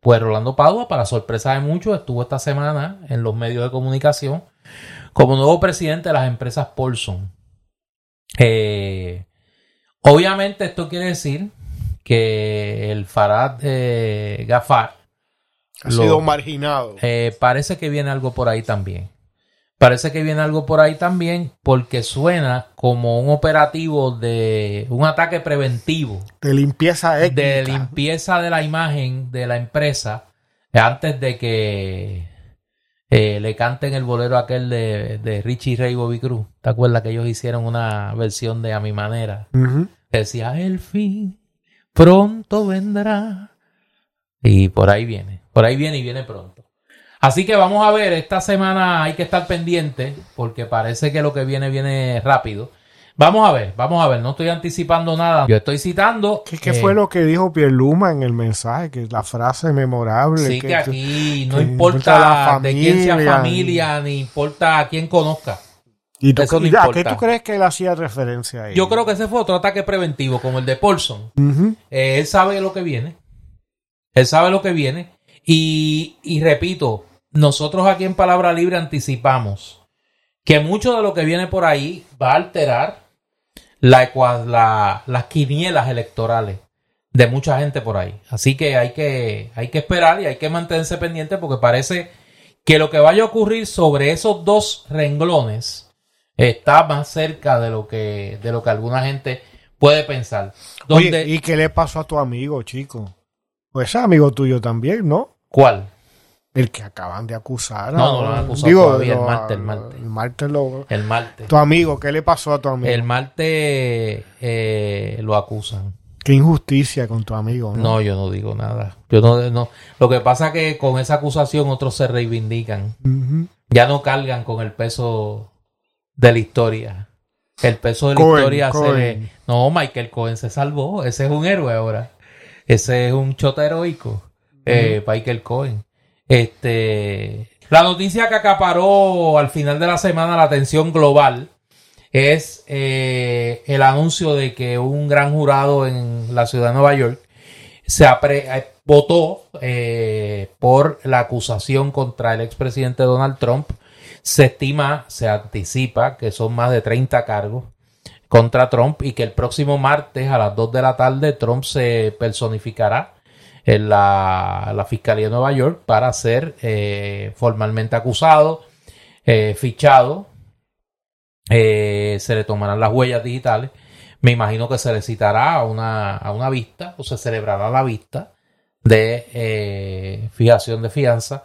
pues Rolando Padua, para sorpresa de muchos, estuvo esta semana en los medios de comunicación como nuevo presidente de las empresas Paulson. Eh, obviamente esto quiere decir que el Farad eh, Gafar ha lo- sido marginado eh, parece que viene algo por ahí también. Parece que viene algo por ahí también porque suena como un operativo de un ataque preventivo de limpieza étnica de limpieza de la imagen de la empresa antes de que eh, le canten el bolero aquel de, de Richie Ray y Bobby Cruz. ¿Te acuerdas que ellos hicieron una versión de A mi manera? Decía, el fin pronto vendrá. Y por ahí viene, por ahí viene y viene pronto. Así que vamos a ver, esta semana hay que estar pendiente porque parece que lo que viene viene rápido. Vamos a ver, vamos a ver, no estoy anticipando nada. Yo estoy citando... ¿Qué, qué eh, fue lo que dijo Pierluma en el mensaje? Que la frase memorable. Sí, que aquí no que importa de quién sea familia, ni importa a quién conozca. ¿Y tú- eso no y ¿A qué tú crees que él hacía referencia a Yo creo que ese fue otro ataque preventivo, como el de Paulson. Eh, él sabe lo que viene. Él sabe lo que viene. Y, y repito, nosotros aquí en Palabra Libre anticipamos que mucho de lo que viene por ahí va a alterar la, la- las quinielas electorales de mucha gente por ahí. Así que hay que, hay que esperar y hay que mantenerse pendiente porque parece que lo que vaya a ocurrir sobre esos dos renglones está más cerca de lo que, de lo que alguna gente puede pensar. Oye, ¿y qué le pasó a tu amigo, chico? Pues es amigo tuyo también, ¿no? ¿Cuál? El que acaban de acusar. No, a- no lo han acusado todavía, el martes, el martes. El martes lo- El martes. Tu amigo, ¿qué le pasó a tu amigo? El martes eh, lo acusan. Qué injusticia con tu amigo. No, no yo no digo nada. Yo no, no. Lo que pasa es que con esa acusación otros se reivindican. Ya no cargan con el peso de la historia. El peso de la historia se No, Michael Cohen se salvó. Ese es un héroe ahora. Ese es un chota heroico. Eh, Michael Cohen. Este. La noticia que acaparó al final de la semana la atención global es eh, el anuncio de que un gran jurado en la ciudad de Nueva York se eh, votó eh, por la acusación contra el expresidente Donald Trump. Se estima, se anticipa que son más de 30 cargos contra Trump y que el próximo martes a las 2 de la tarde Trump se personificará en la, Fiscalía de Nueva York para ser formalmente acusado, fichado eh, se le tomarán las huellas digitales. Me imagino que se le citará a una, a una vista o se celebrará la vista de eh, fijación de fianza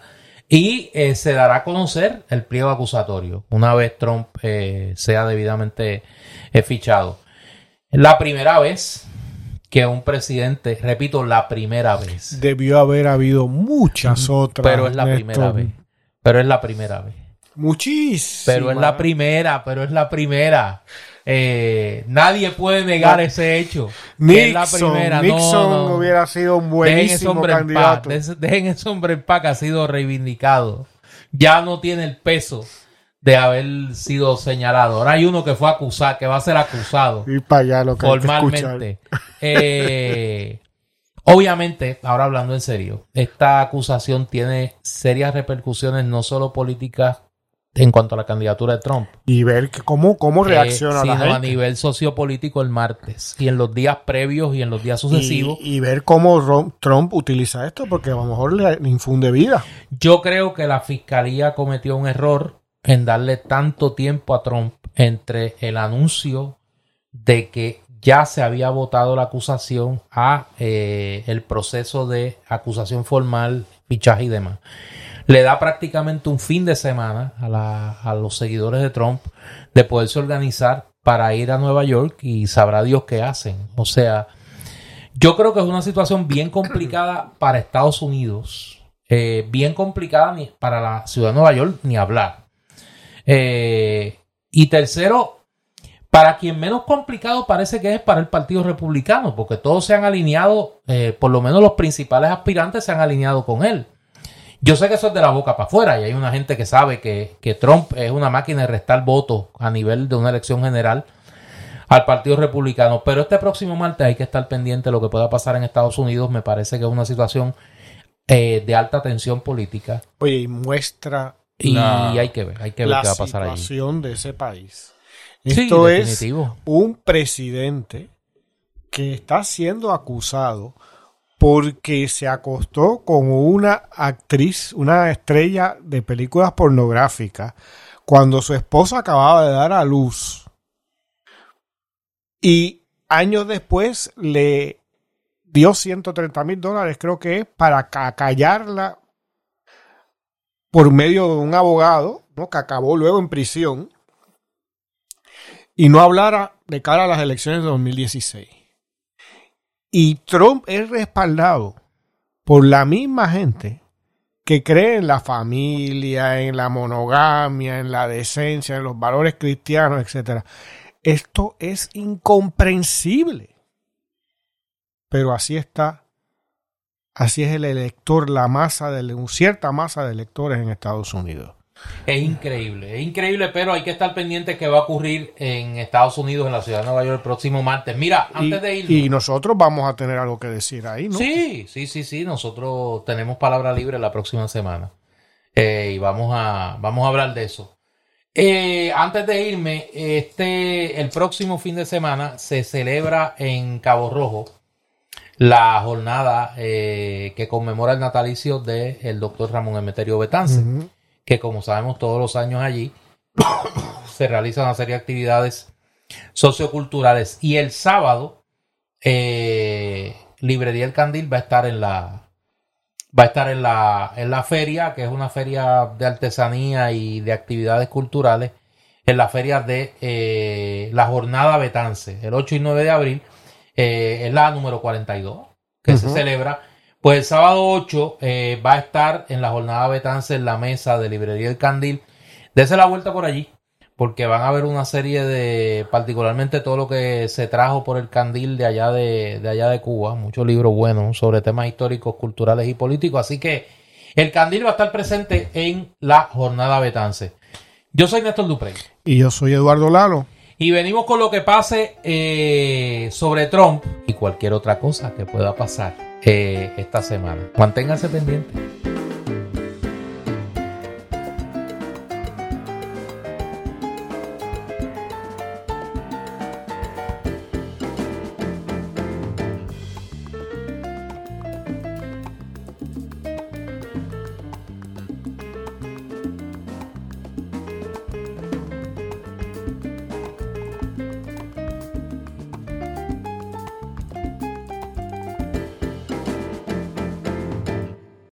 y eh, se dará a conocer el pliego acusatorio una vez Trump sea debidamente fichado. La primera vez que un presidente, repito, la primera vez. Debió haber habido muchas otras. Pero es la primera vez. Pero es la primera vez. Muchísimo. Pero es la primera, pero es la primera. Eh, nadie puede negar ese hecho. Nixon, es la primera. Nixon hubiera sido un buenísimo dejen candidato. dejen ese hombre en paz que ha sido reivindicado. Ya no tiene el peso de haber sido señalado. Ahora hay uno que fue acusado, que va a ser acusado. Y para allá lo que formalmente. eh, obviamente, ahora hablando en serio, esta acusación tiene serias repercusiones no solo políticas en cuanto a la candidatura de Trump. Y ver cómo, cómo eh, reacciona la gente. a nivel sociopolítico el martes y en los días previos y en los días sucesivos. Y, ver cómo Trump utiliza esto porque a lo mejor le, infunde vida. Yo creo que la fiscalía cometió un error en darle tanto tiempo a Trump entre el anuncio de que ya se había votado la acusación a eh, el proceso de acusación formal, fichaje y demás le da prácticamente un fin de semana a, los seguidores de Trump de poderse organizar para ir a Nueva York y sabrá Dios qué hacen. O sea, yo creo que es una situación bien complicada para Estados Unidos, eh, bien complicada para la ciudad de Nueva York, ni hablar. Eh, y tercero, para quien menos complicado parece que es para el Partido Republicano, porque todos se han alineado, eh, por lo menos los principales aspirantes se han alineado con él. Yo sé que eso es de la boca para afuera y hay una gente que sabe que, Trump es una máquina de restar votos a nivel de una elección general al Partido Republicano. Pero este próximo martes hay que estar pendiente de lo que pueda pasar en Estados Unidos. Me parece que es una situación eh, de alta tensión política. Oye, y muestra y hay que ver, hay que ver qué va a pasar ahí. La situación de ese país. Esto es un presidente que está siendo acusado porque se acostó con una actriz, una estrella de películas pornográficas, cuando su esposa acababa de dar a luz. Y años después le dio 130 mil dólares, creo que es, para callarla por medio de un abogado, ¿no? que acabó luego en prisión, y no hablara de cara a las elecciones de 2016. Y Trump es respaldado por la misma gente que cree en la familia, en la monogamia, en la decencia, en los valores cristianos, etc. Esto es incomprensible. Pero así está, así es el elector, la masa de cierta masa de electores en Estados Unidos. Es increíble, es increíble, pero hay que estar pendiente que va a ocurrir en Estados Unidos, en la ciudad de Nueva York, el próximo martes. Mira, antes de ir. Y nosotros vamos a tener algo que decir ahí, ¿no? Sí, sí, sí, sí. Nosotros tenemos palabra libre la próxima semana. Eh, y vamos a, vamos a hablar de eso. Eh, antes de irme, este, el próximo fin de semana se celebra en Cabo Rojo la jornada eh, que conmemora el natalicio del doctor Ramón Emeterio Betance que como sabemos todos los años allí se realizan una serie de actividades socioculturales. Y el sábado eh, Librería El Candil va a estar en la va a estar en la, en la feria, que es una feria de artesanía y de actividades culturales, en la feria de eh, la jornada Betance, el 8 y 9 de abril, eh, es la número 42 que se celebra. Pues el sábado 8 eh, va a estar en la jornada Betance en la mesa de Librería del Candil. Dese la vuelta por allí, porque van a haber una serie de, particularmente todo lo que se trajo por el Candil de allá de, de allá de Cuba, muchos libros buenos sobre temas históricos, culturales y políticos. Así que el Candil va a estar presente en la jornada Betance. Yo soy Néstor Duprey. Y yo soy Eduardo Lalo. Y venimos con lo que pase eh, sobre Trump y cualquier otra cosa que pueda pasar eh, esta semana. Manténganse pendientes.